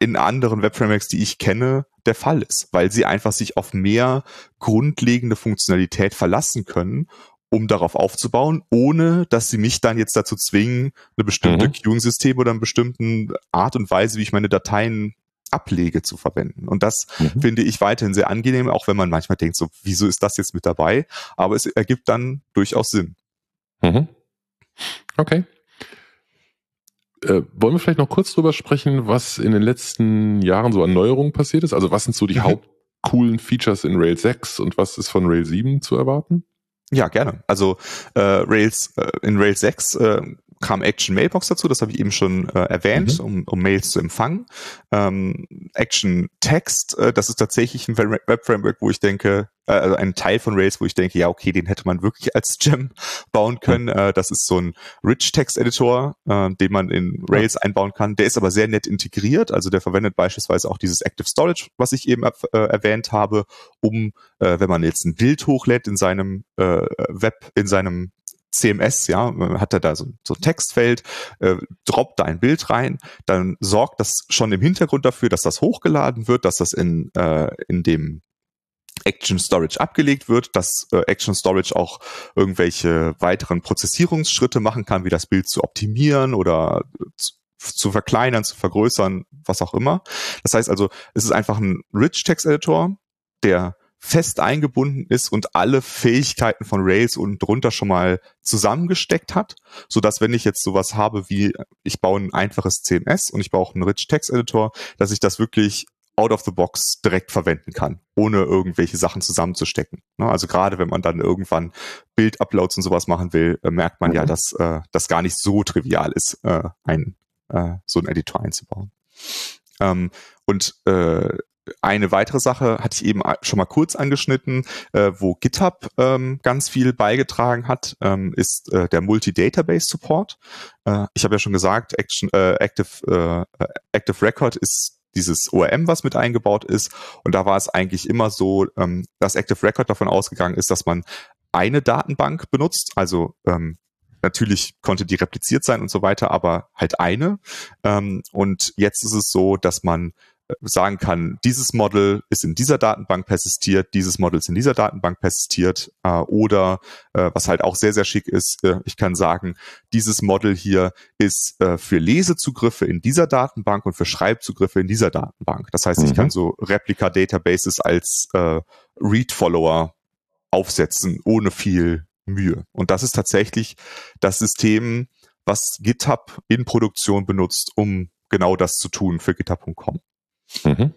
in anderen Web-Frameworks, die ich kenne, der Fall ist, weil sie einfach sich auf mehr grundlegende Funktionalität verlassen können um darauf aufzubauen, ohne dass sie mich dann jetzt dazu zwingen, eine bestimmte mhm. Queuing-System oder eine bestimmte Art und Weise, wie ich meine Dateien ablege, zu verwenden. Und das mhm. finde ich weiterhin sehr angenehm, auch wenn man manchmal denkt, so, wieso ist das jetzt mit dabei? Aber es ergibt dann durchaus Sinn. Mhm. Okay. Äh, wollen wir vielleicht noch kurz drüber sprechen, was in den letzten Jahren so an Neuerungen passiert ist? Also was sind so die mhm. hauptcoolen Features in Rails 6 und was ist von Rails 7 zu erwarten? Ja, gerne. Also äh, Rails äh, in Rails 6 äh, kam Action Mailbox dazu, das habe ich eben schon äh, erwähnt, mhm. um, um Mails zu empfangen. Ähm, Action Text, äh, das ist tatsächlich ein Web-Framework, wo ich denke, äh, also ein Teil von Rails, wo ich denke, ja, okay, den hätte man wirklich als Gem bauen können. Mhm. Äh, das ist so ein Rich Text Editor, äh, den man in Rails mhm. einbauen kann. Der ist aber sehr nett integriert, also der verwendet beispielsweise auch dieses Active Storage, was ich eben äh, erwähnt habe, um, äh, wenn man jetzt ein Bild hochlädt in seinem äh, Web, in seinem CMS, ja, hat er da so, so ein Textfeld, äh, droppt da ein Bild rein, dann sorgt das schon im Hintergrund dafür, dass das hochgeladen wird, dass das in, äh, in dem Action Storage abgelegt wird, dass äh, Action Storage auch irgendwelche weiteren Prozessierungsschritte machen kann, wie das Bild zu optimieren oder zu, zu verkleinern, zu vergrößern, was auch immer. Das heißt also, es ist einfach ein Rich Text Editor, der fest eingebunden ist und alle Fähigkeiten von Rails unten drunter schon mal zusammengesteckt hat, so dass wenn ich jetzt sowas habe wie ich baue ein einfaches CMS und ich brauche einen Rich Text Editor, dass ich das wirklich out of the box direkt verwenden kann, ohne irgendwelche Sachen zusammenzustecken. Ne, also gerade wenn man dann irgendwann Bild-Uploads und sowas machen will, äh, merkt man mhm. ja, dass äh, das gar nicht so trivial ist, äh, ein, äh, so ein Editor einzubauen. Ähm, und äh, eine weitere Sache hatte ich eben schon mal kurz angeschnitten, äh, wo GitHub ähm, ganz viel beigetragen hat, ähm, ist äh, der Multi-Database Support. Äh, ich habe ja schon gesagt, Action, äh, Active, äh, Active Record ist dieses ORM, was mit eingebaut ist. Und da war es eigentlich immer so, ähm, dass Active Record davon ausgegangen ist, dass man eine Datenbank benutzt, also ähm, natürlich konnte die repliziert sein und so weiter, aber halt eine. Ähm, und jetzt ist es so, dass man sagen kann, dieses Model ist in dieser Datenbank persistiert, dieses Model ist in dieser Datenbank persistiert äh, oder äh, was halt auch sehr, sehr schick ist, äh, ich kann sagen, dieses Model hier ist äh, für Lesezugriffe in dieser Datenbank und für Schreibzugriffe in dieser Datenbank. Das heißt, mhm. ich kann so Replica-Databases als äh, Read-Follower aufsetzen, ohne viel Mühe. Und das ist tatsächlich das System, was GitHub in Produktion benutzt, um genau das zu tun für GitHub.com. Mhm.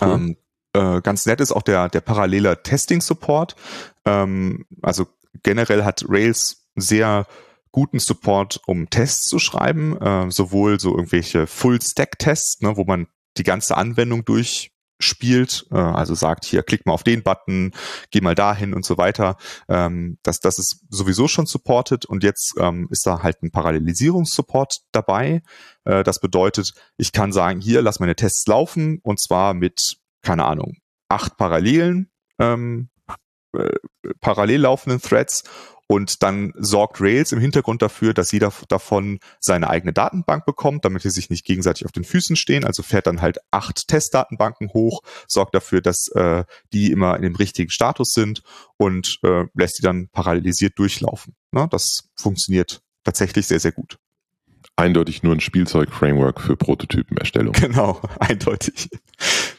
Cool. Ähm, äh, ganz nett ist auch der, der parallele Testing-Support. Ähm, also generell hat Rails sehr guten Support, um Tests zu schreiben, äh, sowohl so irgendwelche Full-Stack-Tests, ne, wo man die ganze Anwendung durch spielt, äh, also sagt, hier klick mal auf den Button, geh mal dahin und so weiter. Ähm, das, das ist sowieso schon supported und jetzt ähm, ist da halt ein Parallelisierungssupport dabei. Äh, das bedeutet, ich kann sagen, hier lass meine Tests laufen und zwar mit, keine Ahnung, acht Parallelen, ähm, äh, parallel laufenden Threads und dann sorgt Rails im Hintergrund dafür, dass jeder davon seine eigene Datenbank bekommt, damit sie sich nicht gegenseitig auf den Füßen stehen. Also fährt dann halt acht Testdatenbanken hoch, sorgt dafür, dass äh, die immer in dem richtigen Status sind und äh, lässt die dann parallelisiert durchlaufen. Ne? Das funktioniert tatsächlich sehr, sehr gut eindeutig nur ein Spielzeug-Framework für Prototypenerstellung. Genau, eindeutig.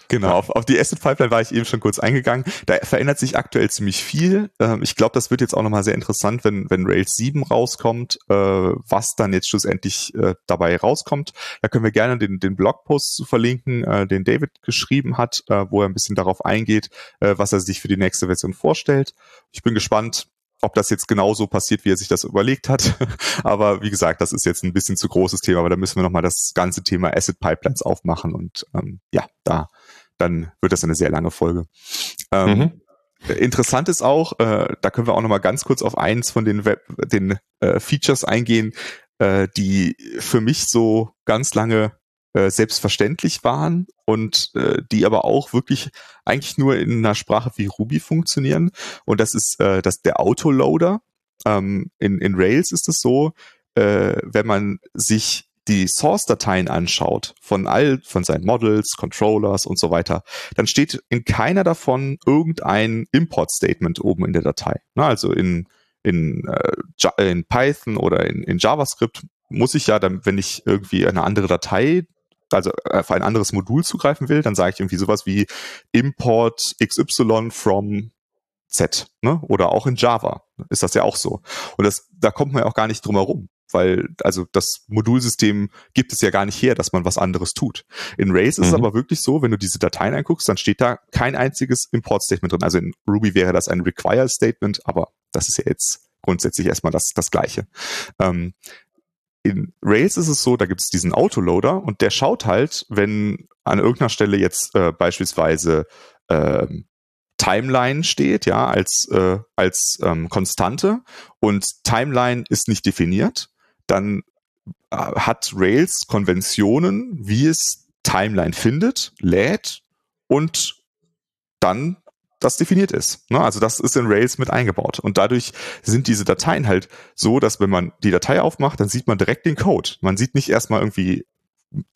Genau, auf, auf die Asset Pipeline war ich eben schon kurz eingegangen. Da verändert sich aktuell ziemlich viel. Ähm, ich glaube, das wird jetzt auch nochmal sehr interessant, wenn, wenn Rails 7 rauskommt, äh, was dann jetzt schlussendlich äh, dabei rauskommt. Da können wir gerne den, den Blogpost zu verlinken, äh, den David geschrieben hat, wo er ein bisschen darauf eingeht, was er sich für die nächste Version vorstellt. Ich bin gespannt, ob das jetzt genauso passiert, wie er sich das überlegt hat. aber wie gesagt, das ist jetzt ein bisschen zu großes Thema, aber da müssen wir nochmal das ganze Thema Asset Pipelines aufmachen und ähm, ja, da dann wird das eine sehr lange Folge. Ähm, mhm. Interessant ist auch, äh, da können wir auch nochmal ganz kurz auf eins von den Web, den äh, Features eingehen, äh, die für mich so ganz lange äh, selbstverständlich waren und äh, die aber auch wirklich eigentlich nur in einer Sprache wie Ruby funktionieren. Und das ist äh, das der Autoloader. Ähm, in, in Rails ist es so, äh, wenn man sich die Source-Dateien anschaut von all, von seinen Models, Controllers und so weiter, dann steht in keiner davon irgendein Import-Statement oben in der Datei. Na, also in, in, äh, in Python oder in, in JavaScript muss ich ja dann, wenn ich irgendwie eine andere Datei also auf ein anderes Modul zugreifen will, dann sage ich irgendwie sowas wie import xy from Z, ne? Oder auch in Java ist das ja auch so. Und das, da kommt man ja auch gar nicht drum herum, weil also das Modulsystem gibt es ja gar nicht her, dass man was anderes tut. In Rails mhm. ist es mhm. aber wirklich so, wenn du diese Dateien anguckst, dann steht da kein einziges Import-Statement drin. Also in Ruby wäre das ein Require-Statement, aber das ist ja jetzt grundsätzlich erstmal das, das Gleiche. Ähm, in Rails ist es so, da gibt es diesen Autoloader und der schaut halt, wenn an irgendeiner Stelle jetzt äh, beispielsweise äh, Timeline steht, ja, als, äh, als ähm, Konstante und Timeline ist nicht definiert, dann äh, hat Rails Konventionen, wie es Timeline findet, lädt und dann das definiert ist. Ne? Also das ist in Rails mit eingebaut. Und dadurch sind diese Dateien halt so, dass wenn man die Datei aufmacht, dann sieht man direkt den Code. Man sieht nicht erstmal irgendwie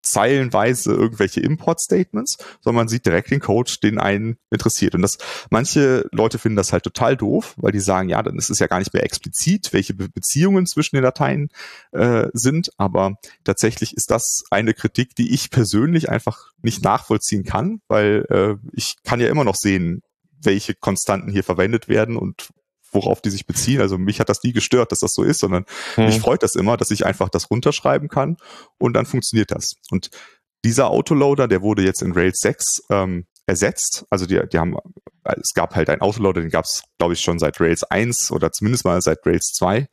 zeilenweise irgendwelche Import-Statements, sondern man sieht direkt den Code, den einen interessiert. Und das, manche Leute finden das halt total doof, weil die sagen, ja, dann ist es ja gar nicht mehr explizit, welche Be Beziehungen zwischen den Dateien äh, sind. Aber tatsächlich ist das eine Kritik, die ich persönlich einfach nicht nachvollziehen kann, weil äh, ich kann ja immer noch sehen, welche Konstanten hier verwendet werden und worauf die sich beziehen. Also mich hat das nie gestört, dass das so ist, sondern hm. mich freut das immer, dass ich einfach das runterschreiben kann und dann funktioniert das. Und dieser Autoloader, der wurde jetzt in Rails 6 ähm, ersetzt. Also die, die haben, es gab halt einen Autoloader, den gab es, glaube ich, schon seit Rails 1 oder zumindest mal seit Rails 2.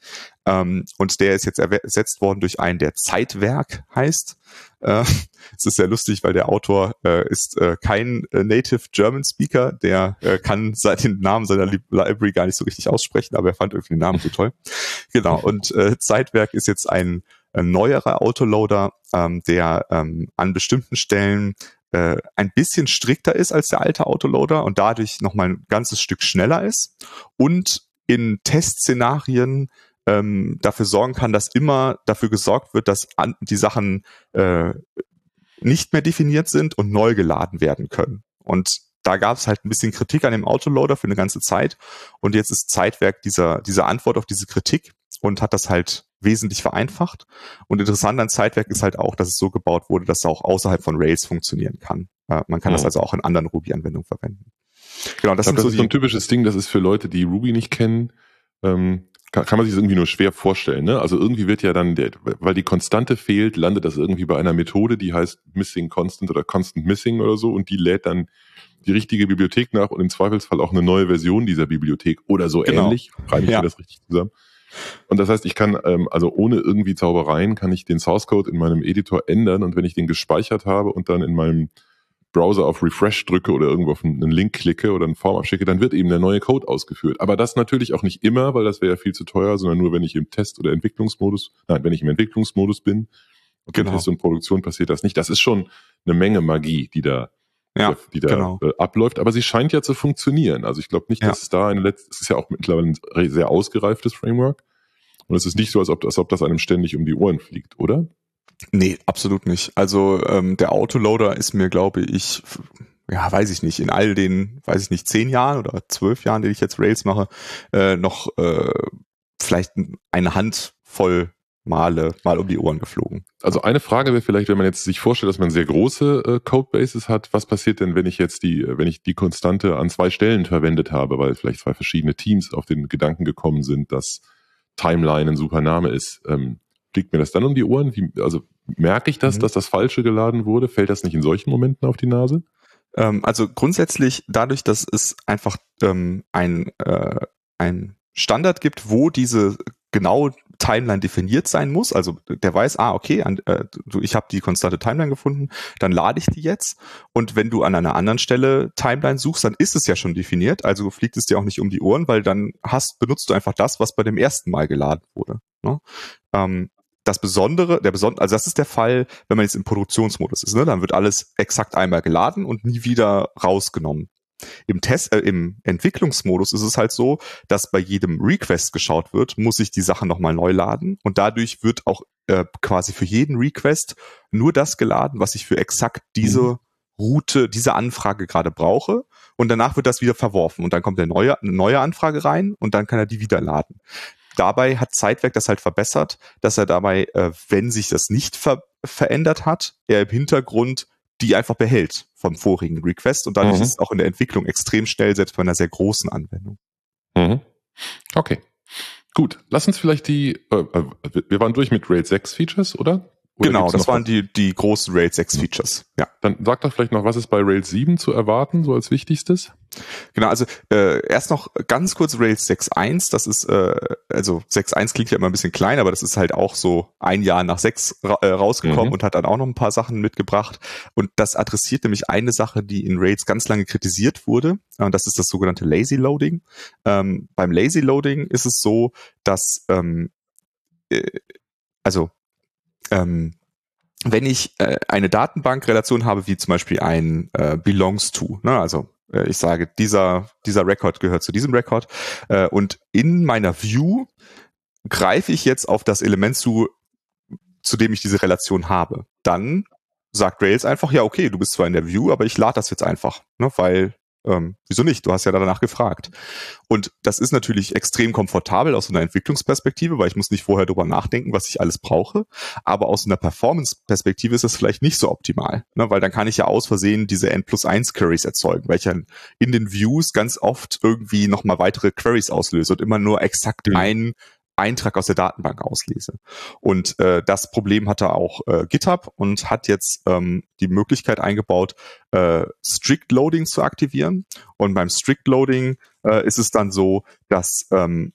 Ähm, und der ist jetzt ersetzt worden durch einen, der Zeitwerk heißt. Äh, es ist sehr lustig, weil der Autor äh, ist äh, kein äh, Native German Speaker, der äh, kann seit den Namen seiner Library gar nicht so richtig aussprechen, aber er fand irgendwie den Namen so toll. Genau, und äh, Zeitwerk ist jetzt ein, ein neuerer Autoloader, ähm, der ähm, an bestimmten Stellen äh, ein bisschen strikter ist als der alte Autoloader und dadurch nochmal ein ganzes Stück schneller ist und in Testszenarien ähm, dafür sorgen kann, dass immer dafür gesorgt wird, dass an, die Sachen äh, nicht mehr definiert sind und neu geladen werden können. Und da gab es halt ein bisschen Kritik an dem Autoloader für eine ganze Zeit. Und jetzt ist Zeitwerk dieser, dieser Antwort auf diese Kritik und hat das halt wesentlich vereinfacht. Und interessant an Zeitwerk ist halt auch, dass es so gebaut wurde, dass es auch außerhalb von Rails funktionieren kann. Äh, man kann mhm. das also auch in anderen Ruby-Anwendungen verwenden. Genau, das, glaub, das so ist so ein typisches Ding, das ist für Leute, die Ruby nicht kennen, ähm, kann, kann man sich das irgendwie nur schwer vorstellen. Ne? Also irgendwie wird ja dann, der, weil die Konstante fehlt, landet das irgendwie bei einer Methode, die heißt Missing Constant oder Constant Missing oder so und die lädt dann die richtige Bibliothek nach und im Zweifelsfall auch eine neue Version dieser Bibliothek oder so genau. ähnlich. Reime ich ja. das richtig zusammen? Und das heißt, ich kann, ähm, also ohne irgendwie Zaubereien, kann ich den Source Code in meinem Editor ändern und wenn ich den gespeichert habe und dann in meinem Browser auf Refresh drücke oder irgendwo auf einen Link klicke oder eine Form abschicke, dann wird eben der neue Code ausgeführt. Aber das natürlich auch nicht immer, weil das wäre ja viel zu teuer, sondern nur, wenn ich im Test- oder Entwicklungsmodus, nein, wenn ich im Entwicklungsmodus bin. Und genau. Test und Produktion passiert das nicht. Das ist schon eine Menge Magie, die da, ja, die da genau. äh, abläuft. Aber sie scheint ja zu funktionieren. Also ich glaube nicht, dass ja. es da eine letzte, es ist ja auch mittlerweile ein sehr ausgereiftes Framework. Und es ist nicht so, als ob, als ob das einem ständig um die Ohren fliegt, oder? Nee, absolut nicht. Also ähm, der Autoloader ist mir, glaube ich, ja, weiß ich nicht, in all den, weiß ich nicht, zehn Jahren oder zwölf Jahren, die ich jetzt Rails mache, äh, noch äh, vielleicht eine Handvoll Male mal um die Ohren geflogen. Also eine Frage wäre vielleicht, wenn man jetzt sich vorstellt, dass man sehr große äh, Codebases hat, was passiert denn, wenn ich jetzt die, wenn ich die Konstante an zwei Stellen verwendet habe, weil vielleicht zwei verschiedene Teams auf den Gedanken gekommen sind, dass Timeline ein super Name ist. Ähm, fliegt mir das dann um die Ohren? Wie, also merke ich das, mhm. dass das Falsche geladen wurde? Fällt das nicht in solchen Momenten auf die Nase? Ähm, also grundsätzlich dadurch, dass es einfach ähm, ein, äh, ein Standard gibt, wo diese genau Timeline definiert sein muss. Also der weiß, ah, okay, an, äh, ich habe die konstante Timeline gefunden, dann lade ich die jetzt. Und wenn du an einer anderen Stelle Timeline suchst, dann ist es ja schon definiert. Also fliegt es dir auch nicht um die Ohren, weil dann hast, benutzt du einfach das, was bei dem ersten Mal geladen wurde. Ne? Ähm, das Besondere, der Besondere, also das ist der Fall, wenn man jetzt im Produktionsmodus ist, ne? dann wird alles exakt einmal geladen und nie wieder rausgenommen. Im Test, äh, im Entwicklungsmodus ist es halt so, dass bei jedem Request geschaut wird, muss ich die Sache nochmal neu laden. Und dadurch wird auch äh, quasi für jeden Request nur das geladen, was ich für exakt diese mhm. Route, diese Anfrage gerade brauche. Und danach wird das wieder verworfen. Und dann kommt eine neue, eine neue Anfrage rein und dann kann er die wieder laden. Dabei hat Zeitwerk das halt verbessert, dass er dabei, äh, wenn sich das nicht ver verändert hat, er im Hintergrund die einfach behält vom vorigen Request und dadurch mhm. ist es auch in der Entwicklung extrem schnell, selbst bei einer sehr großen Anwendung. Mhm. Okay. Gut, lass uns vielleicht die, äh, äh wir waren durch mit Rails 6 Features, oder? Oder genau, das waren die, die großen Rails 6 Features. Ja. Dann sag doch vielleicht noch, was ist bei Rails 7 zu erwarten, so als wichtigstes? Genau, also äh, erst noch ganz kurz Rails 6.1, das ist, äh, also 6.1 klingt ja immer ein bisschen klein, aber das ist halt auch so ein Jahr nach 6 ra äh, rausgekommen mhm. und hat dann auch noch ein paar Sachen mitgebracht. Und das adressiert nämlich eine Sache, die in Rails ganz lange kritisiert wurde, und das ist das sogenannte Lazy Loading. Ähm, beim Lazy Loading ist es so, dass ähm, äh, also ähm, wenn ich äh, eine Datenbankrelation habe, wie zum Beispiel ein äh, belongs to, ne, also äh, ich sage, dieser, dieser Record gehört zu diesem Record äh, und in meiner View greife ich jetzt auf das Element zu, zu dem ich diese Relation habe, dann sagt Rails einfach, ja, okay, du bist zwar in der View, aber ich lade das jetzt einfach, ne, weil ähm, wieso nicht? Du hast ja danach gefragt. Und das ist natürlich extrem komfortabel aus einer Entwicklungsperspektive, weil ich muss nicht vorher drüber nachdenken, was ich alles brauche. Aber aus einer Performance-Perspektive ist das vielleicht nicht so optimal, ne? weil dann kann ich ja aus Versehen diese N plus 1 Queries erzeugen, weil ich ja in den Views ganz oft irgendwie nochmal weitere Queries auslöse und immer nur exakt mhm. ein Eintrag aus der Datenbank auslese. Und äh, das Problem hatte auch äh, GitHub und hat jetzt ähm, die Möglichkeit eingebaut, äh, Strict Loading zu aktivieren. Und beim Strict Loading äh, ist es dann so, dass ähm,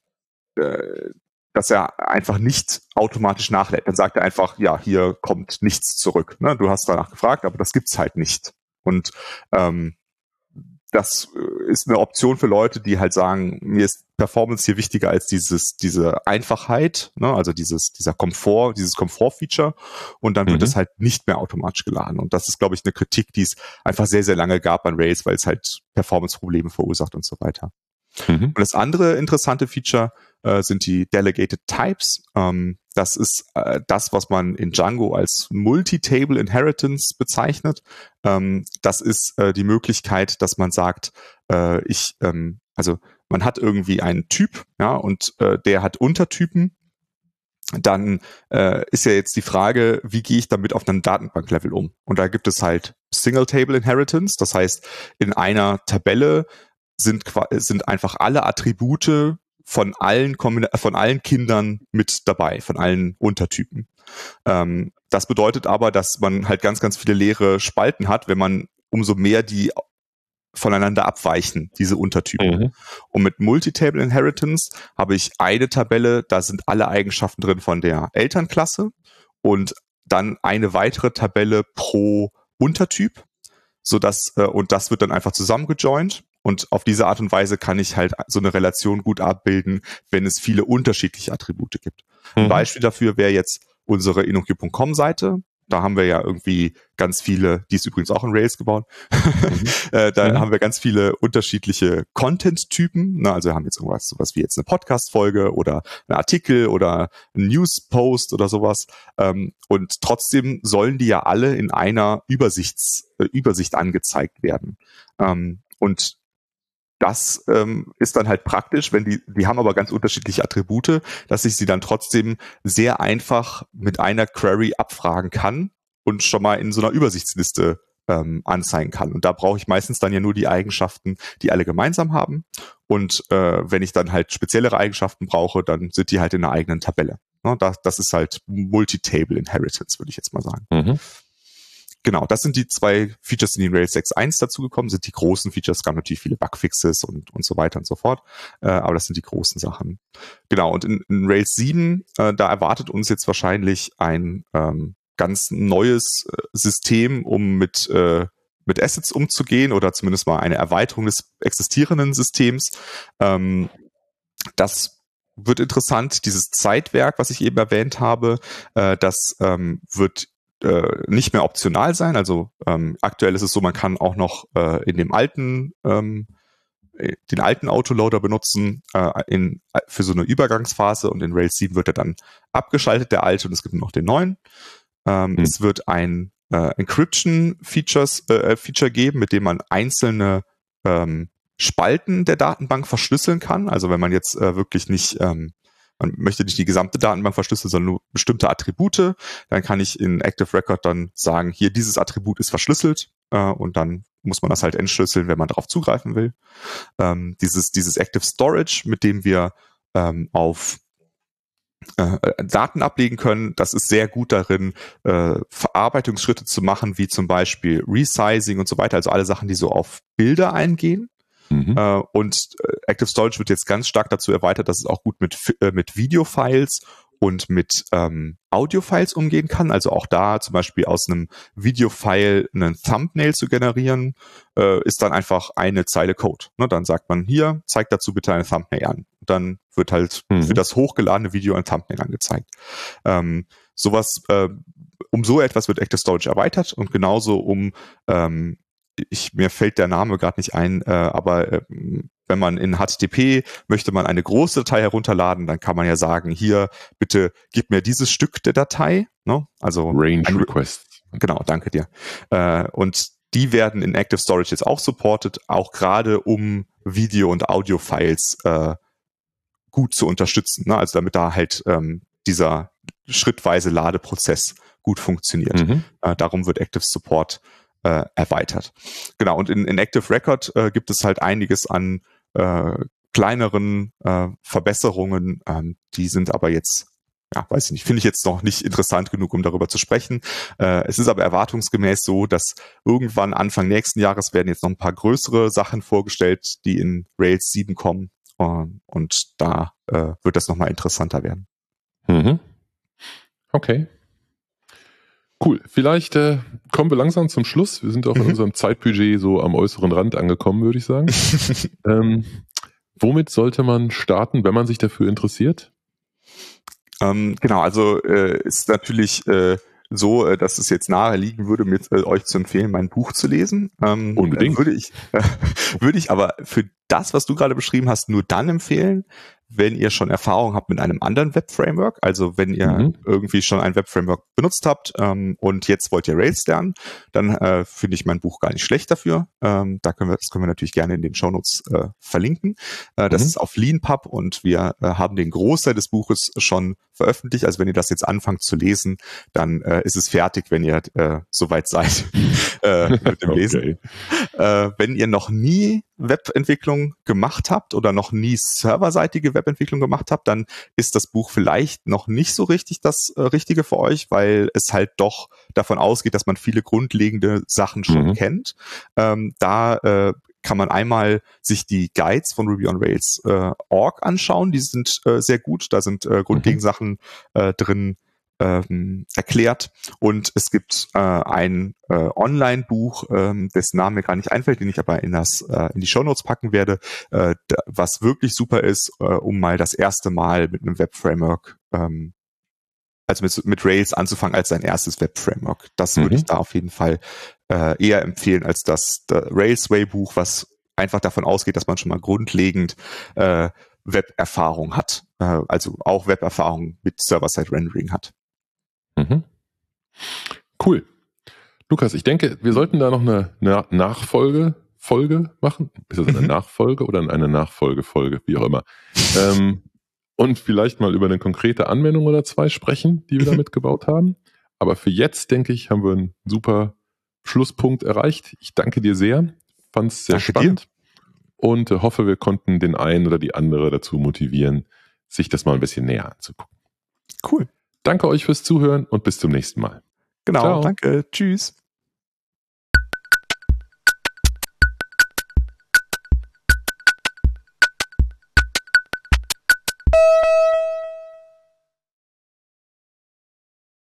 äh, dass er einfach nicht automatisch nachlädt. Dann sagt er einfach, ja, hier kommt nichts zurück. Ne? Du hast danach gefragt, aber das gibt's halt nicht. Und ähm, das äh, ist eine Option für Leute, die halt sagen, mir ist Performance hier wichtiger als dieses, diese Einfachheit, ne? also dieses, dieser Komfort, dieses Komfort-Feature und dann mhm. wird es halt nicht mehr automatisch geladen. Und das ist, glaube ich, eine Kritik, die es einfach sehr, sehr lange gab an Rails, weil es halt Performance-Probleme verursacht und so weiter. Mhm. Und das andere interessante Feature äh, sind die Delegated Types. Ähm, das ist äh, das, was man in Django als Multi-Table Inheritance bezeichnet. Ähm, das ist äh, die Möglichkeit, dass man sagt, äh, ich, ähm, also man hat irgendwie einen Typ, ja, und äh, der hat Untertypen. Dann äh, ist ja jetzt die Frage, wie gehe ich damit auf einem Datenbanklevel um? Und da gibt es halt Single Table Inheritance, das heißt, in einer Tabelle sind, sind einfach alle Attribute von allen, von allen Kindern mit dabei, von allen Untertypen. Ähm, das bedeutet aber, dass man halt ganz, ganz viele leere Spalten hat, wenn man umso mehr die voneinander abweichen, diese Untertypen. Mhm. Und mit Multitable Inheritance habe ich eine Tabelle, da sind alle Eigenschaften drin von der Elternklasse und dann eine weitere Tabelle pro Untertyp, so dass äh, und das wird dann einfach zusammengejoint und auf diese Art und Weise kann ich halt so eine Relation gut abbilden, wenn es viele unterschiedliche Attribute gibt. Mhm. Ein Beispiel dafür wäre jetzt unsere InnoQ.com Seite. Da haben wir ja irgendwie ganz viele, die ist übrigens auch in Rails gebaut. Mhm. äh, da mhm. haben wir ganz viele unterschiedliche Content-Typen. Na, also wir haben jetzt irgendwas, sowas wie jetzt eine Podcast-Folge oder ein Artikel oder ein News-Post oder sowas. Ähm, und trotzdem sollen die ja alle in einer Übersichts, äh, Übersicht angezeigt werden. Ähm, und das ähm, ist dann halt praktisch, wenn die, die haben aber ganz unterschiedliche Attribute, dass ich sie dann trotzdem sehr einfach mit einer Query abfragen kann und schon mal in so einer Übersichtsliste ähm, anzeigen kann. Und da brauche ich meistens dann ja nur die Eigenschaften, die alle gemeinsam haben. Und äh, wenn ich dann halt speziellere Eigenschaften brauche, dann sind die halt in einer eigenen Tabelle. Ne, das, das ist halt Multi-Table Inheritance, würde ich jetzt mal sagen. Mhm genau, das sind die zwei Features, die in Rails 6.1 dazugekommen sind. Die großen Features, es gab natürlich viele Bugfixes und, und so weiter und so fort. Äh, aber das sind die großen Sachen. Genau, und in, in Rails 7, äh, da erwartet uns jetzt wahrscheinlich ein ähm, ganz neues äh, System, um mit äh, mit Assets umzugehen oder zumindest mal eine Erweiterung des existierenden Systems. Ähm, das wird interessant. Dieses Zeitwerk, was ich eben erwähnt habe, äh, das ähm, wird äh, nicht mehr optional sein. Also ähm, aktuell ist es so, man kann auch noch äh, in dem alten ähm, äh, den alten Autoloader benutzen äh, in, für so eine Übergangsphase und in Rails 7 wird er dann abgeschaltet, der alte, und es gibt noch den neuen. Ähm, mhm. Es wird ein äh, Encryption Features, äh, Feature geben, mit dem man einzelne ähm, Spalten der Datenbank verschlüsseln kann. Also wenn man jetzt äh, wirklich nicht ähm, man möchte nicht die gesamte Datenbank verschlüsseln, sondern nur bestimmte Attribute. Dann kann ich in Active Record dann sagen, hier dieses Attribut ist verschlüsselt äh, und dann muss man das halt entschlüsseln, wenn man darauf zugreifen will. Ähm, dieses, dieses Active Storage, mit dem wir ähm, auf äh, Daten ablegen können. Das ist sehr gut darin, äh, Verarbeitungsschritte zu machen, wie zum Beispiel Resizing und so weiter, also alle Sachen, die so auf Bilder eingehen. Mhm. Äh, und äh, Active Storage wird jetzt ganz stark dazu erweitert, dass es auch gut mit, äh, mit Videofiles und mit ähm, Audiofiles umgehen kann. Also auch da zum Beispiel aus einem Videofile einen Thumbnail zu generieren, äh, ist dann einfach eine Zeile Code. Ne, dann sagt man hier, zeigt dazu bitte eine Thumbnail an. Und dann wird halt mhm. für das hochgeladene Video ein Thumbnail angezeigt. Ähm, sowas, äh, um so etwas wird Active Storage erweitert und genauso um ähm, ich, mir fällt der Name gerade nicht ein, äh, aber äh, wenn man in HTTP möchte man eine große Datei herunterladen, dann kann man ja sagen, hier bitte gib mir dieses Stück der Datei, ne? also Range ein, Request. Genau, danke dir. Äh, und die werden in Active Storage jetzt auch supported, auch gerade um Video- und Audio-Files äh, gut zu unterstützen. Ne? Also damit da halt ähm, dieser schrittweise Ladeprozess gut funktioniert. Mhm. Äh, darum wird Active Support äh, erweitert. Genau, und in, in Active Record äh, gibt es halt einiges an äh, kleineren äh, Verbesserungen, ähm, die sind aber jetzt ja, weiß ich nicht, finde ich jetzt noch nicht interessant genug, um darüber zu sprechen. Äh, es ist aber erwartungsgemäß so, dass irgendwann Anfang nächsten Jahres werden jetzt noch ein paar größere Sachen vorgestellt, die in Rails 7 kommen. Äh, und da äh, wird das nochmal interessanter werden. Mhm. Okay. Cool. Vielleicht äh, kommen wir langsam zum Schluss. Wir sind auch in mhm. unserem Zeitbudget so am äußeren Rand angekommen, würde ich sagen. ähm, womit sollte man starten, wenn man sich dafür interessiert? Ähm, genau, also äh, ist natürlich äh, so, äh, dass es jetzt nahe liegen würde, mit äh, euch zu empfehlen, mein Buch zu lesen. Ähm, Unbedingt. Würde ich, äh, würde ich aber für das, was du gerade beschrieben hast, nur dann empfehlen, wenn ihr schon Erfahrung habt mit einem anderen Web-Framework, also wenn ihr mhm. irgendwie schon ein Web-Framework benutzt habt ähm, und jetzt wollt ihr Rails lernen, dann äh, finde ich mein Buch gar nicht schlecht dafür. Ähm, da können wir, das können wir natürlich gerne in den Shownotes äh, verlinken. Äh, das mhm. ist auf LeanPub und wir äh, haben den Großteil des Buches schon veröffentlicht. Also wenn ihr das jetzt anfangt zu lesen, dann äh, ist es fertig, wenn ihr äh, soweit seid äh, mit dem Lesen. Äh, wenn ihr noch nie Webentwicklung gemacht habt oder noch nie serverseitige Webentwicklung gemacht habt, dann ist das Buch vielleicht noch nicht so richtig das äh, Richtige für euch, weil es halt doch davon ausgeht, dass man viele grundlegende Sachen schon mhm. kennt. Ähm, da äh, kann man einmal sich die Guides von Ruby on Rails äh, Org anschauen. Die sind äh, sehr gut. Da sind äh, grundlegende mhm. Sachen äh, drin, ähm, erklärt. Und es gibt äh, ein äh, Online-Buch, ähm, dessen Name mir gar nicht einfällt, den ich aber in, das, äh, in die Shownotes packen werde, äh, was wirklich super ist, äh, um mal das erste Mal mit einem Web-Framework ähm, also mit, mit Rails anzufangen als sein erstes Web-Framework. Das mhm. würde ich da auf jeden Fall äh, eher empfehlen als das, das Railsway-Buch, was einfach davon ausgeht, dass man schon mal grundlegend äh, Web-Erfahrung hat, äh, also auch Web-Erfahrung mit Server-Side-Rendering hat. Mhm. Cool. Lukas, ich denke, wir sollten da noch eine, eine Nachfolge Folge machen. Ist das eine mhm. Nachfolge oder eine Nachfolgefolge, wie auch immer. ähm, und vielleicht mal über eine konkrete Anwendung oder zwei sprechen, die wir damit gebaut haben. Aber für jetzt, denke ich, haben wir einen super Schlusspunkt erreicht. Ich danke dir sehr. Fand es sehr danke spannend. Dir. Und äh, hoffe, wir konnten den einen oder die andere dazu motivieren, sich das mal ein bisschen näher anzugucken. Cool. Danke euch fürs Zuhören und bis zum nächsten Mal. Genau, Ciao. danke. Tschüss.